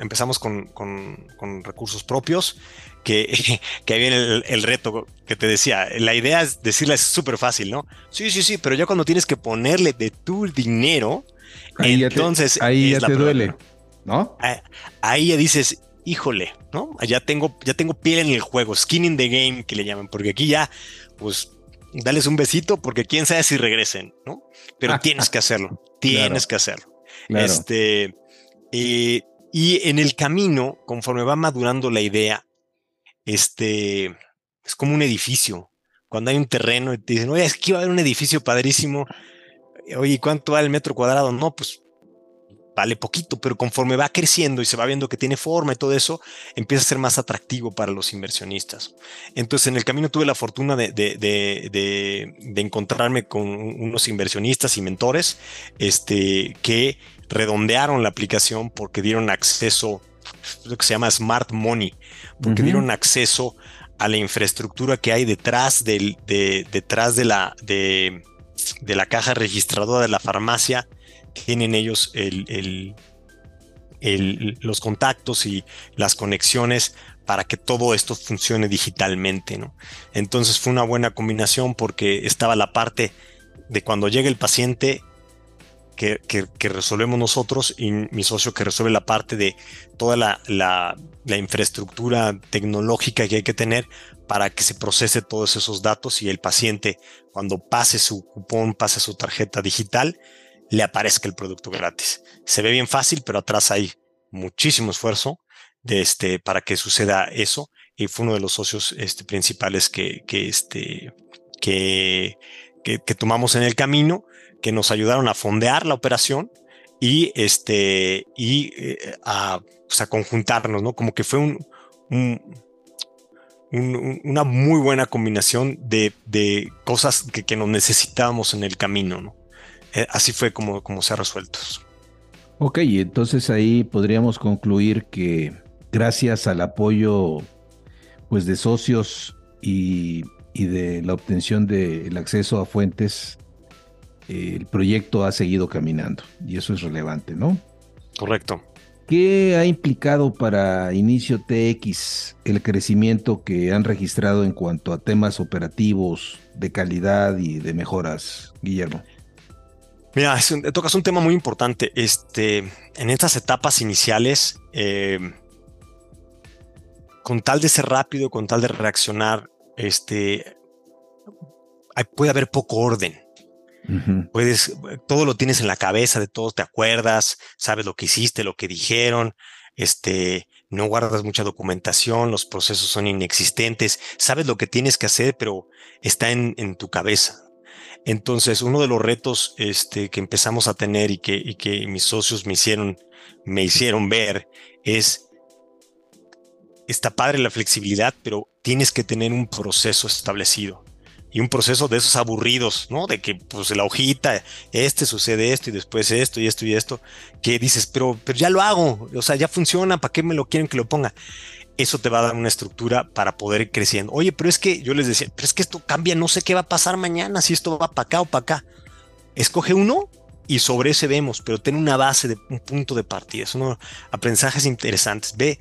S3: empezamos con, con, recursos propios que, que ahí viene el, reto que te decía. La idea es decirla es súper fácil, ¿no? Sí, sí, sí, pero ya cuando tienes que ponerle de tu dinero, entonces
S1: ahí ya te duele, ¿no?
S3: Ahí, ya dices, híjole, ¿no? Ya tengo, ya tengo piel en el juego, skin in the game que le llaman, porque aquí ya, pues, dales un besito porque quién sabe si regresen, ¿no? Pero tienes que hacerlo, tienes que hacerlo. Este, eh, y en el camino, conforme va madurando la idea, este, es como un edificio. Cuando hay un terreno y te dicen, oye, es que iba a haber un edificio padrísimo. Oye, ¿cuánto vale el metro cuadrado? No, pues vale poquito, pero conforme va creciendo y se va viendo que tiene forma y todo eso, empieza a ser más atractivo para los inversionistas. Entonces, en el camino tuve la fortuna de, de, de, de encontrarme con unos inversionistas y mentores este, que redondearon la aplicación porque dieron acceso lo que se llama Smart Money, porque dieron acceso a la infraestructura que hay detrás, del, de, detrás de, la, de, de, la caja registradora de la farmacia. Tienen ellos el, el, los contactos y las conexiones para que todo esto funcione digitalmente. ¿no? Entonces fue una buena combinación porque estaba la parte de cuando llega el paciente que, resolvemos nosotros y mi socio que resuelve la parte de toda la, la, infraestructura tecnológica que hay que tener para que se procese todos esos datos y el paciente cuando pase su cupón, pase su tarjeta digital, le aparezca el producto gratis. Se ve bien fácil, pero atrás hay muchísimo esfuerzo de este, para que suceda eso y fue uno de los socios este, principales que, que, este, que, que tomamos en el camino que nos ayudaron a fondear la operación y, este, y eh, a, pues, a, conjuntarnos, ¿no? Como que fue un, una muy buena combinación de, de cosas que, que, nos necesitábamos en el camino, ¿no? eh, así fue como, como se ha resuelto.
S1: Ok, entonces ahí podríamos concluir que gracias al apoyo pues de socios y, de la obtención del acceso a fuentes, eh, el proyecto ha seguido caminando y eso es relevante, ¿no?
S3: Correcto.
S1: ¿Qué ha implicado para Inicio TX el crecimiento que han registrado en cuanto a temas operativos de calidad y de mejoras, Guillermo?
S3: Mira, tocas un tema muy importante. Este, en estas etapas iniciales, eh, con tal de ser rápido, con tal de reaccionar, este, puede haber poco orden. Puedes, todo lo tienes en la cabeza, de todo te acuerdas, sabes lo que hiciste, lo que dijeron, este, no guardas mucha documentación, los procesos son inexistentes, sabes lo que tienes que hacer, pero está en, en tu cabeza. Entonces, uno de los retos este, que empezamos a tener y que, y que mis socios me hicieron, me hicieron ver es, está padre la flexibilidad, pero tienes que tener un proceso establecido y un proceso de esos aburridos, ¿no? De que pues la hojita, este sucede esto y después esto y esto y esto, que dices, pero, pero ya lo hago, o sea, ya funciona, ¿para qué me lo quieren que lo ponga? Eso te va a dar una estructura para poder creciendo. Oye, pero es que yo les decía, pero es que esto cambia, no sé qué va a pasar mañana, si esto va para acá o para acá. Escoge uno y sobre ese vemos, pero ten una base, de un punto de partida. Son aprendizajes interesantes. Ve,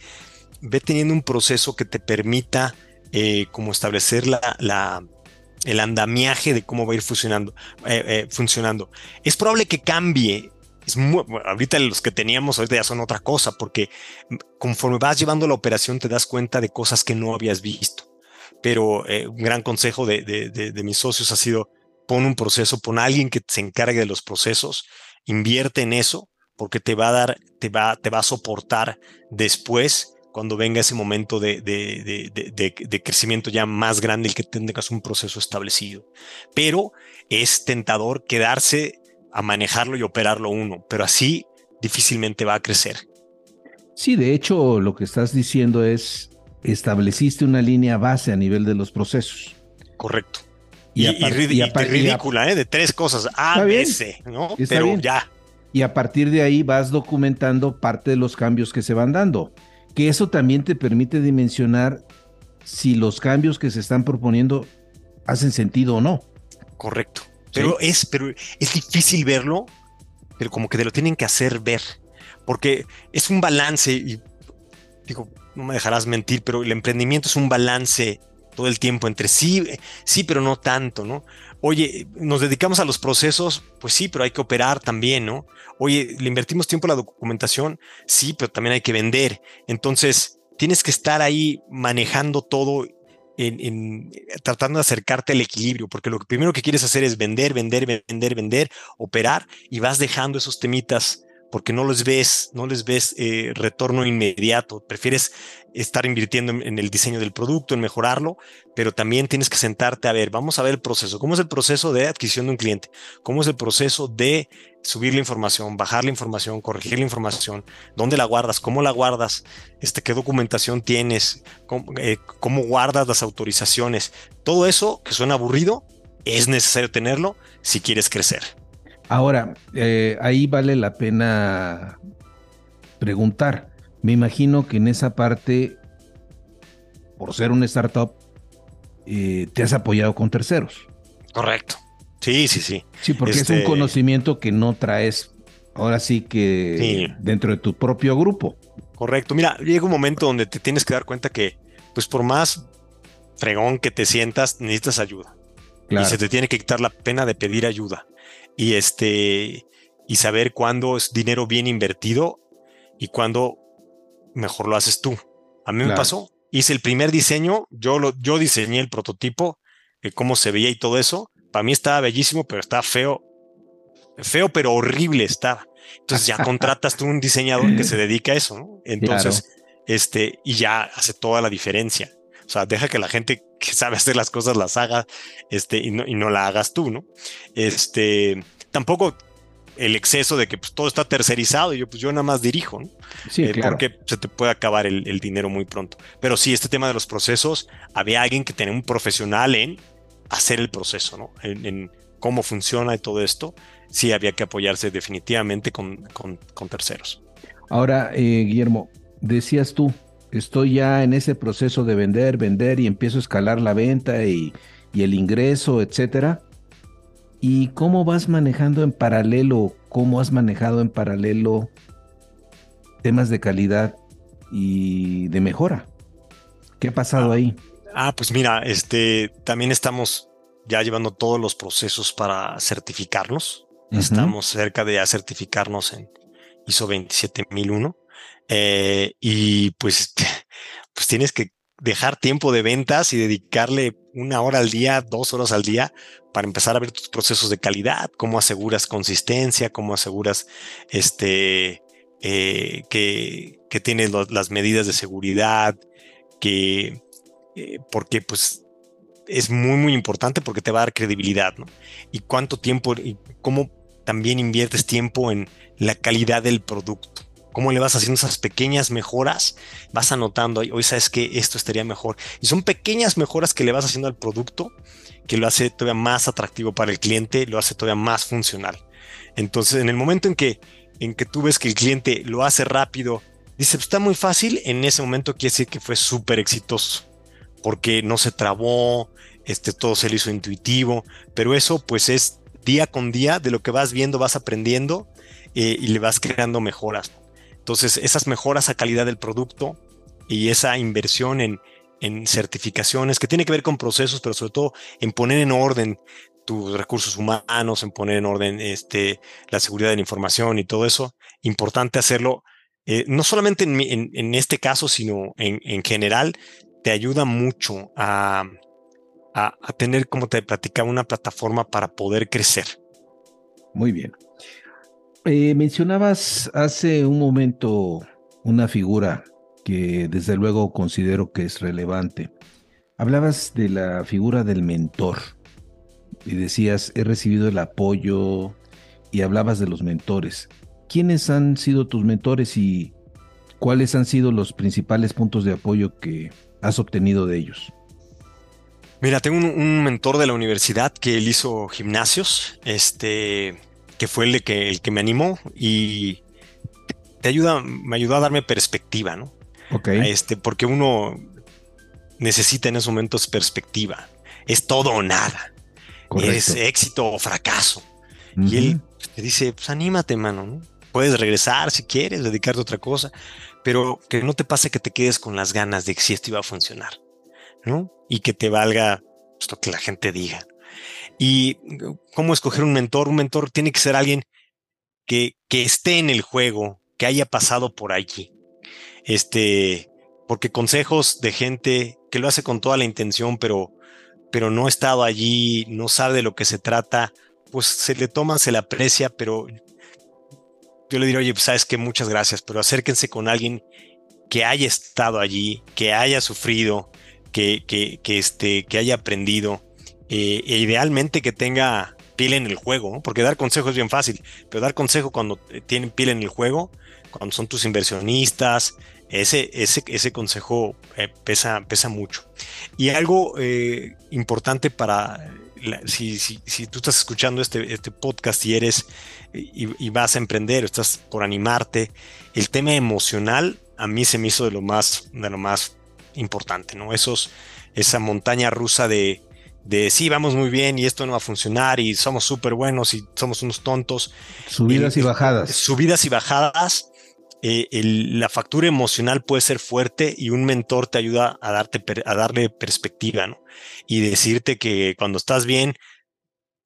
S3: ve teniendo un proceso que te permita eh, como establecer el andamiaje de cómo va a ir funcionando. Eh, eh, funcionando. Es probable que cambie. Es ahorita los que teníamos ahorita ya son otra cosa, porque conforme vas llevando la operación te das cuenta de cosas que no habías visto. Pero un gran consejo de, de, mis socios ha sido pon un proceso, pon a alguien que se encargue de los procesos, invierte en eso, porque te va a dar, te va, te va a soportar después cuando venga ese momento de, de, crecimiento ya más grande, el que tengas un proceso establecido. Pero es tentador quedarse a manejarlo y operarlo uno, pero así difícilmente va a crecer.
S1: Sí, de hecho, lo que estás diciendo es, estableciste una línea base a nivel de los procesos.
S3: Correcto. Y, ridícula, ¿eh? de tres cosas, A, B, C, ¿no? pero ya.
S1: Y a partir de ahí vas documentando parte de los cambios que se van dando que eso también te permite dimensionar si los cambios que se están proponiendo hacen sentido o no.
S3: Correcto. Pero es, pero es difícil verlo, pero como que te lo tienen que hacer ver, porque es un balance y digo, no me dejarás mentir, pero el emprendimiento es un balance todo el tiempo entre sí, sí, pero no tanto, ¿no? Oye, nos dedicamos a los procesos, pues sí, pero hay que operar también, ¿no? Oye, le invertimos tiempo a la documentación, sí, pero también hay que vender. Entonces, tienes que estar ahí manejando todo tratando de acercarte al equilibrio, porque lo primero que quieres hacer es vender, vender, vender, vender, operar y vas dejando esos temitas porque no les ves, no les ves eh, retorno inmediato. Prefieres estar invirtiendo en, el diseño del producto, en mejorarlo, pero también tienes que sentarte a ver, vamos a ver el proceso. ¿Cómo es el proceso de adquisición de un cliente? ¿Cómo es el proceso de subir la información, bajar la información, corregir la información? ¿Dónde la guardas? ¿Cómo la guardas? Este, ¿Qué documentación tienes? ¿Cómo, eh, cómo guardas las autorizaciones? Todo eso que suena aburrido, es necesario tenerlo si quieres crecer.
S1: Ahora, eh, ahí vale la pena preguntar. Me imagino que en esa parte, por ser una startup, eh, te has apoyado con terceros.
S3: Correcto. Sí, sí, sí.
S1: Sí, porque es un este, conocimiento que no traes ahora sí que dentro de tu propio grupo.
S3: Correcto. Mira, llega un momento donde te tienes que dar cuenta que, pues por más fregón que te sientas, necesitas ayuda. Y se te tiene que quitar la pena de pedir ayuda y este y saber cuándo es dinero bien invertido y cuándo mejor lo haces tú. A mí me pasó, hice el primer diseño, yo lo yo diseñé el prototipo, de cómo se veía y todo eso. Para mí estaba bellísimo, pero estaba feo. Feo pero horrible estaba. Entonces ya contratas tú un diseñador que se dedica a eso, ¿no? Entonces, este, y ya hace toda la diferencia. O sea, deja que la gente que sabe hacer las cosas las haga, este, y no, y no la hagas tú, ¿no? Este, tampoco el exceso de que pues, todo está tercerizado y yo pues yo nada más dirijo, ¿no?
S1: Sí, eh, claro.
S3: Porque se te puede acabar el, dinero muy pronto. Pero sí, este tema de los procesos, había alguien que tenía un profesional en hacer el proceso, ¿no? En, cómo funciona y todo esto. sí había que apoyarse definitivamente con, terceros.
S1: Ahora, eh, Guillermo, decías tú, estoy ya en ese proceso de vender, vender y empiezo a escalar la venta y, y el ingreso, etcétera. ¿Y cómo vas manejando en paralelo? ¿Cómo has manejado en paralelo temas de calidad y de mejora? ¿Qué ha pasado
S3: ah,
S1: ahí?
S3: Ah, pues mira, este también estamos ya llevando todos los procesos para certificarnos. Estamos cerca de ya certificarnos en ISO 27001. Eh, y pues, pues tienes que dejar tiempo de ventas y dedicarle una hora al día, dos horas al día para empezar a ver tus procesos de calidad, cómo aseguras consistencia, cómo aseguras este, eh, que, que tienes las medidas de seguridad, que, eh, porque pues es muy, muy importante porque te va a dar credibilidad, ¿no? Y cuánto tiempo y cómo también inviertes tiempo en la calidad del producto cómo le vas haciendo esas pequeñas mejoras, vas anotando, hoy sabes que esto estaría mejor. Y son pequeñas mejoras que le vas haciendo al producto que lo hace todavía más atractivo para el cliente, lo hace todavía más funcional. Entonces, en el momento en que, en que tú ves que el cliente lo hace rápido, dice, pues, está muy fácil, en ese momento quiere decir que fue súper exitoso, porque no se trabó, este, todo se le hizo intuitivo, pero eso pues es día con día de lo que vas viendo, vas aprendiendo eh, y le vas creando mejoras. Entonces, esas mejoras a calidad del producto y esa inversión en, certificaciones que tiene que ver con procesos, pero sobre todo en poner en orden tus recursos humanos, en poner en orden este, la seguridad de la información y todo eso, importante hacerlo, eh, no solamente en, este caso, sino en, general, te ayuda mucho a, tener, como te platicaba, una plataforma para poder crecer.
S1: Muy bien. Eh, mencionabas hace un momento una figura que desde luego considero que es relevante. Hablabas de la figura del mentor y decías, he recibido el apoyo y hablabas de los mentores. ¿Quiénes han sido tus mentores y cuáles han sido los principales puntos de apoyo que has obtenido de ellos?
S3: Mira, tengo un, un mentor de la universidad que él hizo gimnasios. Este, que fue el que, el que me animó y te ayuda, me ayudó a darme perspectiva, ¿no?
S1: Ok.
S3: Este, porque uno necesita en esos momentos perspectiva. Es todo o nada. Es éxito o fracaso. Y él te dice, pues anímate, mano, ¿no? Puedes regresar si quieres, dedicarte a otra cosa, pero que no te pase que te quedes con las ganas de que si esto iba a funcionar, ¿no? Y que te valga pues, lo que la gente diga. Y cómo escoger un mentor. Un mentor tiene que ser alguien que, que esté en el juego, que haya pasado por allí. Este, porque consejos de gente que lo hace con toda la intención, pero, pero no ha estado allí, no sabe de lo que se trata, pues se le toma, se le aprecia, pero yo le diría, oye, pues sabes que muchas gracias, pero acérquense con alguien que haya estado allí, que haya sufrido, que, que, que, este, que haya aprendido eh, e idealmente que tenga piel en el juego, porque dar consejo es bien fácil, pero dar consejo cuando eh, tienen piel en el juego, cuando son tus inversionistas, ese, ese, ese consejo eh, pesa, pesa mucho. Y algo importante para, si, si, si, tú estás escuchando este, este podcast y eres y, vas a emprender, estás por animarte, el tema emocional a mí se me hizo de lo más, de lo más importante, ¿no? Esos, esa montaña rusa de, de sí, vamos muy bien y esto no va a funcionar y somos súper buenos y somos unos tontos.
S1: Subidas y, bajadas.
S3: Subidas y bajadas. Eh, la factura emocional puede ser fuerte y un mentor te ayuda a, darte, a darle perspectiva, ¿no? Y decirte que cuando estás bien,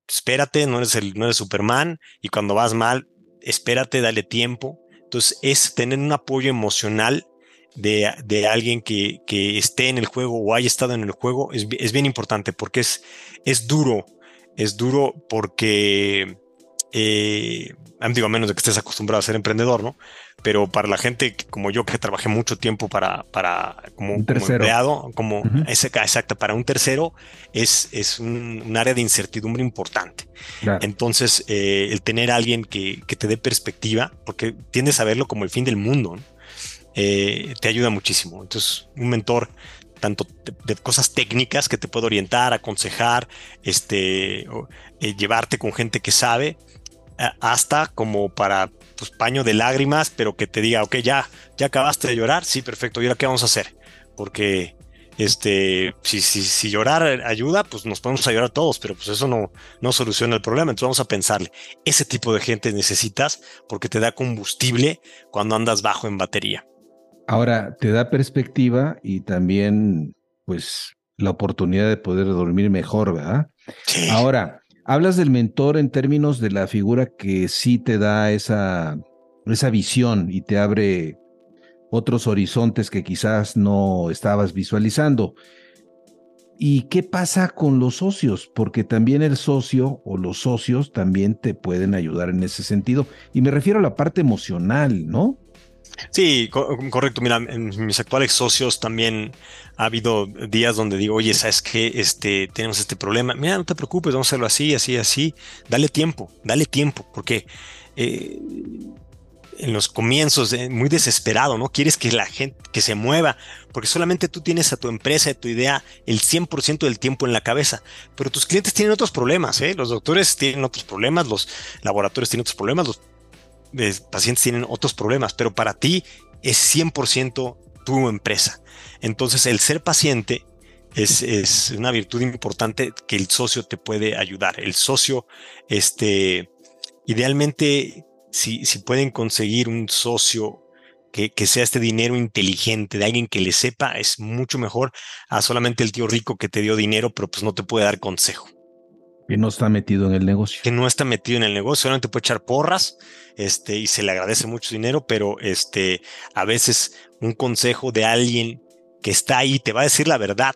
S3: espérate, no eres, el, no eres Superman, y cuando vas mal, espérate, dale tiempo. Entonces, es tener un apoyo emocional de, alguien que, esté en el juego o haya estado en el juego es, bien importante porque es, es duro, es duro porque, eh, digo, a menos de que estés acostumbrado a ser emprendedor, ¿no? Pero para la gente como yo que trabajé mucho tiempo para, para como, un empleado, como exacto, para un tercero es, es un, área de incertidumbre importante. Entonces, eh, el tener a alguien que, que, te dé perspectiva, porque tiendes a verlo como el fin del mundo, ¿no? Eh, te ayuda muchísimo. Entonces, un mentor tanto de, cosas técnicas que te puede orientar, aconsejar, este, eh, llevarte con gente que sabe, hasta como para pues, paño de lágrimas, pero que te diga, ok, ya, ya acabaste de llorar, sí, perfecto, ¿y ahora qué vamos a hacer? Porque este, si, si, si llorar ayuda, pues nos podemos ayudar todos, pero pues eso no, no soluciona el problema. Entonces vamos a pensarle, ese tipo de gente necesitas porque te da combustible cuando andas bajo en batería.
S1: Ahora, te da perspectiva y también, pues, la oportunidad de poder dormir mejor, ¿verdad? Sí. Ahora, hablas del mentor en términos de la figura que sí te da esa, esa visión y te abre otros horizontes que quizás no estabas visualizando. ¿Y qué pasa con los socios? Porque también el socio o los socios también te pueden ayudar en ese sentido. Y me refiero a la parte emocional, ¿no?
S3: Sí, correcto. Mira, en mis actuales socios también ha habido días donde digo, oye, ¿sabes qué? Este, tenemos este problema. Mira, no te preocupes, vamos a hacerlo así, así, así. Dale tiempo, dale tiempo, porque eh, en los comienzos, eh, muy desesperado, ¿no? Quieres que la gente, que se mueva, porque solamente tú tienes a tu empresa, a tu idea, el 100% del tiempo en la cabeza, pero tus clientes tienen otros problemas, ¿eh? Los doctores tienen otros problemas, los laboratorios tienen otros problemas, los pacientes tienen otros problemas, pero para ti es 100% tu empresa. Entonces, el ser paciente es, es, una virtud importante que el socio te puede ayudar. El socio, este, idealmente si, pueden conseguir un socio que, sea este dinero inteligente, de alguien que le sepa, es mucho mejor a solamente el tío rico que te dio dinero, pero pues no te puede dar consejo.
S1: Que no está metido en el negocio.
S3: Que no está metido en el negocio, solamente puede echar porras, este, y se le agradece mucho dinero, pero este, a veces un consejo de alguien que está ahí te va a decir la verdad,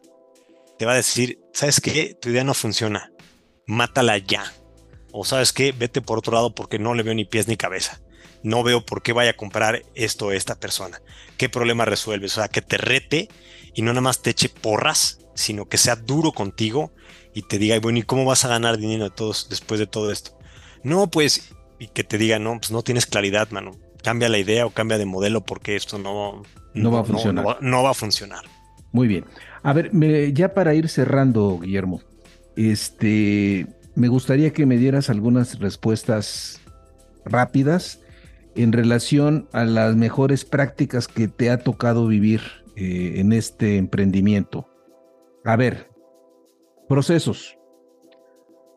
S3: te va a decir, ¿sabes qué? Tu idea no funciona, mátala ya o sabes qué, vete por otro lado porque no le veo ni pies ni cabeza. No veo por qué vaya a comprar esto esta persona. ¿Qué problema resuelves? O sea, que te rete y no nada más te eche porras, sino que sea duro contigo y te diga, bueno, ¿y cómo vas a ganar dinero de todos después de todo esto? No, pues, y que te diga, no, pues no tienes claridad, mano. Cambia la idea o cambia de modelo porque esto no,
S1: no, va a funcionar.
S3: No, va a funcionar.
S1: Muy bien. A ver, ya para ir cerrando, Guillermo, este, me gustaría que me dieras algunas respuestas rápidas en relación a las mejores prácticas que te ha tocado vivir eh, en este emprendimiento. A ver, procesos.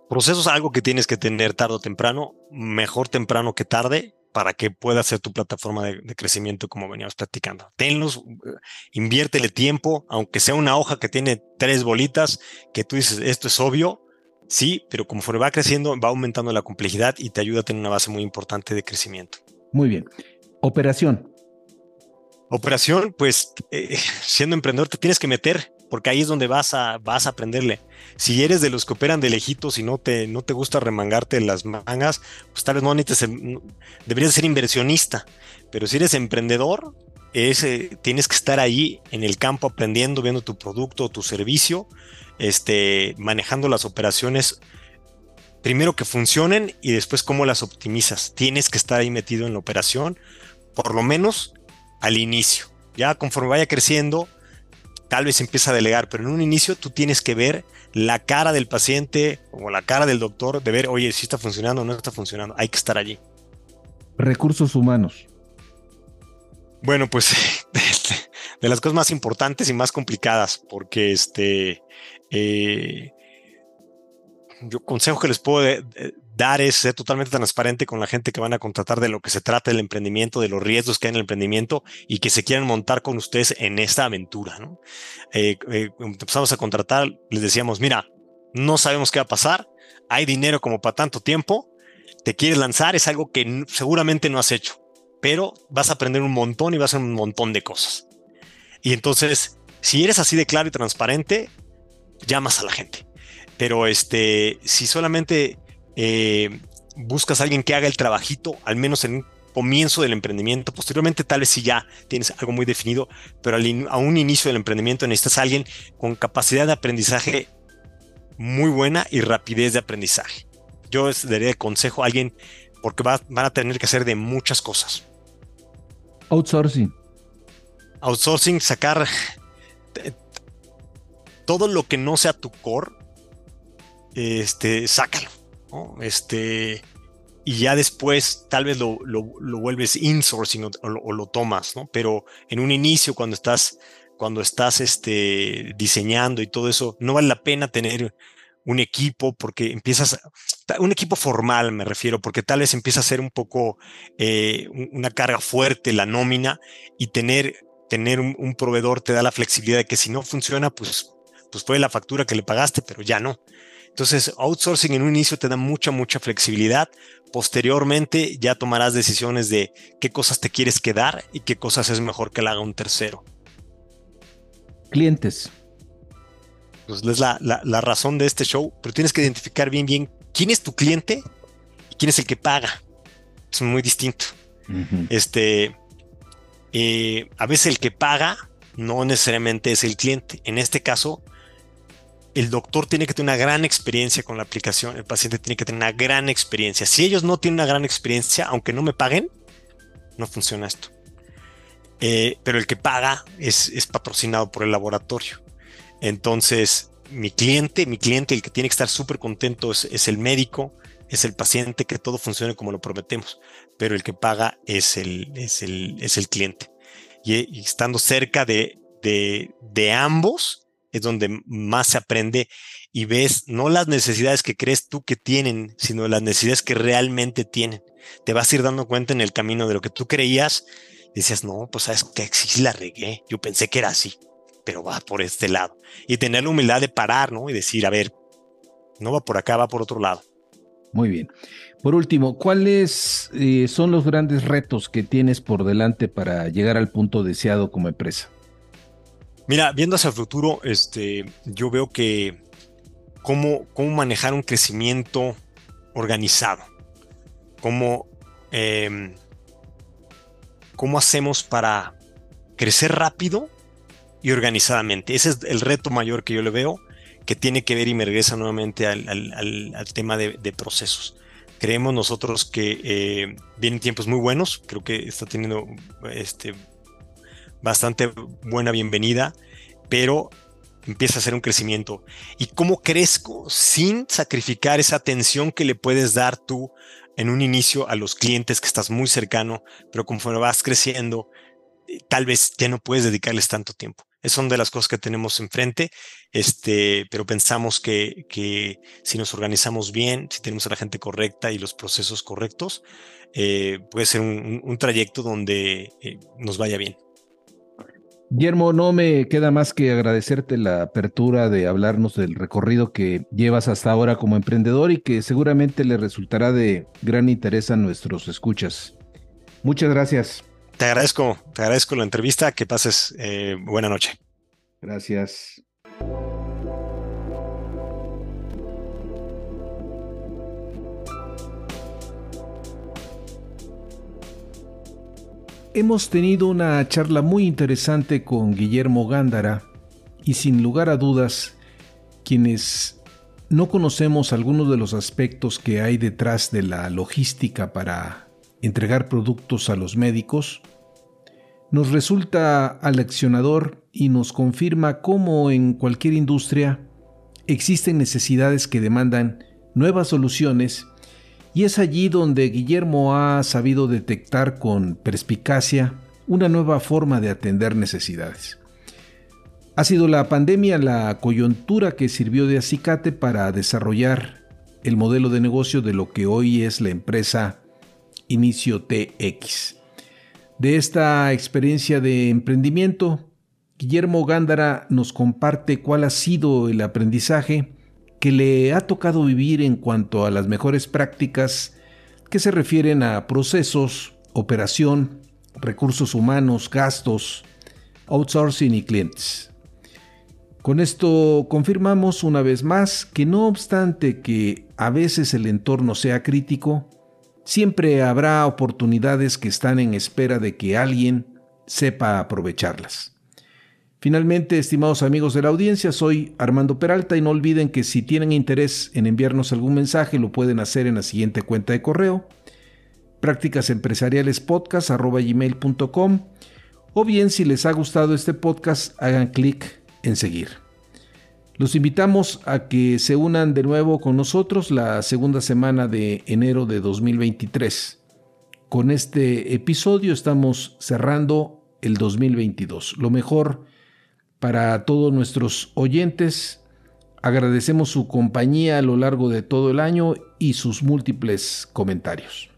S3: Procesos algo que tienes que tener tarde o temprano, mejor temprano que tarde, para que pueda ser tu plataforma de, de, crecimiento como veníamos platicando. Tenlos, inviértele tiempo, aunque sea una hoja que tiene tres bolitas, que tú dices, esto es obvio, Sí, pero conforme va creciendo, va aumentando la complejidad y te ayuda a tener una base muy importante de crecimiento.
S1: Muy bien. Operación.
S3: Operación, pues eh, siendo emprendedor te tienes que meter, porque ahí es donde vas a, vas a aprenderle. Si eres de los que operan de lejitos y no te, no te gusta remangarte las mangas, pues tal vez no deberías ser inversionista. Pero si eres emprendedor, eh, tienes que estar ahí en el campo aprendiendo, viendo tu producto o tu servicio este, manejando las operaciones, primero que funcionen y después cómo las optimizas. Tienes que estar ahí metido en la operación, por lo menos al inicio. Ya conforme vaya creciendo, tal vez empieza a delegar, pero en un inicio tú tienes que ver la cara del paciente o la cara del doctor de ver, oye, si está funcionando o no está funcionando. Hay que estar allí.
S1: Recursos humanos.
S3: Bueno, pues de las cosas más importantes y más complicadas, porque este, eh, yo consejo que les puedo dar es ser totalmente transparente con la gente que van a contratar de lo que se trata el emprendimiento, de los riesgos que hay en el emprendimiento y que se quieran montar con ustedes en esta aventura. ¿no? Eh, empezamos a contratar, les decíamos, mira, no sabemos qué va a pasar, hay dinero como para tanto tiempo, te quieres lanzar, es algo que seguramente no has hecho, pero vas a aprender un montón y vas a hacer un montón de cosas. Y entonces, si eres así de claro y transparente, llamas a la gente. Pero este, si solamente eh, buscas a alguien que haga el trabajito, al menos en un comienzo del emprendimiento, posteriormente tal vez si ya tienes algo muy definido, pero a un inicio del emprendimiento necesitas a alguien con capacidad de aprendizaje muy buena y rapidez de aprendizaje. Yo les daría consejo a alguien porque van a tener que hacer de muchas cosas.
S1: Outsourcing.
S3: Outsourcing, sacar todo lo que no sea tu core, este, sácalo. Este, y ya después tal vez lo, vuelves insourcing o, lo tomas, ¿no? Pero en un inicio, cuando estás, cuando estás este, diseñando y todo eso, no vale la pena tener un equipo porque empiezas, un equipo formal me refiero, porque tal vez empieza a ser un poco eh, una carga fuerte la nómina y tener, tener un, proveedor te da la flexibilidad de que si no funciona, pues, pues fue la factura que le pagaste, pero ya no. Entonces, outsourcing en un inicio te da mucha, mucha flexibilidad. Posteriormente ya tomarás decisiones de qué cosas te quieres quedar y qué cosas es mejor que la haga un tercero.
S1: Clientes.
S3: Pues es la, razón de este show, pero tienes que identificar bien, bien quién es tu cliente y quién es el que paga. Es muy distinto. Este, eh, a veces el que paga no necesariamente es el cliente. En este caso, el doctor tiene que tener una gran experiencia con la aplicación, el paciente tiene que tener una gran experiencia. Si ellos no tienen una gran experiencia, aunque no me paguen, no funciona esto. Eh, pero el que paga es, patrocinado por el laboratorio. Entonces, mi cliente, mi cliente, el que tiene que estar súper contento es, el médico, es el paciente, que todo funcione como lo prometemos. Pero el que paga es el, es el, cliente. Y, estando cerca de, de ambos, es donde más se aprende y ves no las necesidades que crees tú que tienen, sino las necesidades que realmente tienen. Te vas a ir dando cuenta en el camino de lo que tú creías. Decías, no, pues sabes que sí la regué. Yo pensé que era así, pero va por este lado. Y tener la humildad de parar, ¿no? Y decir, a ver, no va por acá, va por otro lado.
S1: Muy bien. Por último, ¿cuáles eh, son los grandes retos que tienes por delante para llegar al punto deseado como empresa?
S3: Mira, viendo hacia el futuro, este, yo veo que cómo, cómo manejar un crecimiento organizado, cómo, em, cómo hacemos para crecer rápido y organizadamente. Ese es el reto mayor que yo le veo, que tiene que ver y me regresa nuevamente al, tema de, procesos. Creemos nosotros que eh, vienen tiempos muy buenos, creo que está teniendo este, bastante buena bienvenida, pero empieza a ser un crecimiento. ¿Y cómo crezco sin sacrificar esa atención que le puedes dar tú en un inicio a los clientes que estás muy cercano, pero conforme vas creciendo, tal vez ya no puedes dedicarles tanto tiempo? Es son de las cosas que tenemos enfrente, este, pero pensamos que, que si nos organizamos bien, si tenemos a la gente correcta y los procesos correctos, eh, puede ser un, trayecto donde eh, nos vaya bien.
S1: Guillermo, no me queda más que agradecerte la apertura de hablarnos del recorrido que llevas hasta ahora como emprendedor y que seguramente le resultará de gran interés a nuestros escuchas. Muchas gracias.
S3: Te agradezco, te agradezco la entrevista, que pases eh, buena noche.
S1: Gracias. Hemos tenido una charla muy interesante con Guillermo Gándara y sin lugar a dudas, quienes no conocemos algunos de los aspectos que hay detrás de la logística para entregar productos a los médicos, nos resulta aleccionador y nos confirma cómo en cualquier industria existen necesidades que demandan nuevas soluciones y es allí donde Guillermo ha sabido detectar con perspicacia una nueva forma de atender necesidades. Ha sido la pandemia la coyuntura que sirvió de acicate para desarrollar el modelo de negocio de lo que hoy es la empresa Inicio TX. De esta experiencia de emprendimiento, Guillermo Gándara nos comparte cuál ha sido el aprendizaje que le ha tocado vivir en cuanto a las mejores prácticas que se refieren a procesos, operación, recursos humanos, gastos, outsourcing y clientes. Con esto confirmamos una vez más que no obstante que a veces el entorno sea crítico, siempre habrá oportunidades que están en espera de que alguien sepa aprovecharlas. Finalmente, estimados amigos de la audiencia, soy Armando Peralta y no olviden que si tienen interés en enviarnos algún mensaje lo pueden hacer en la siguiente cuenta de correo prácticasempresarialespodcast.com o bien si les ha gustado este podcast hagan clic en seguir. Los invitamos a que se unan de nuevo con nosotros la segunda semana de enero de 2023. Con este episodio estamos cerrando el 2022. Lo mejor para todos nuestros oyentes. Agradecemos su compañía a lo largo de todo el año y sus múltiples comentarios.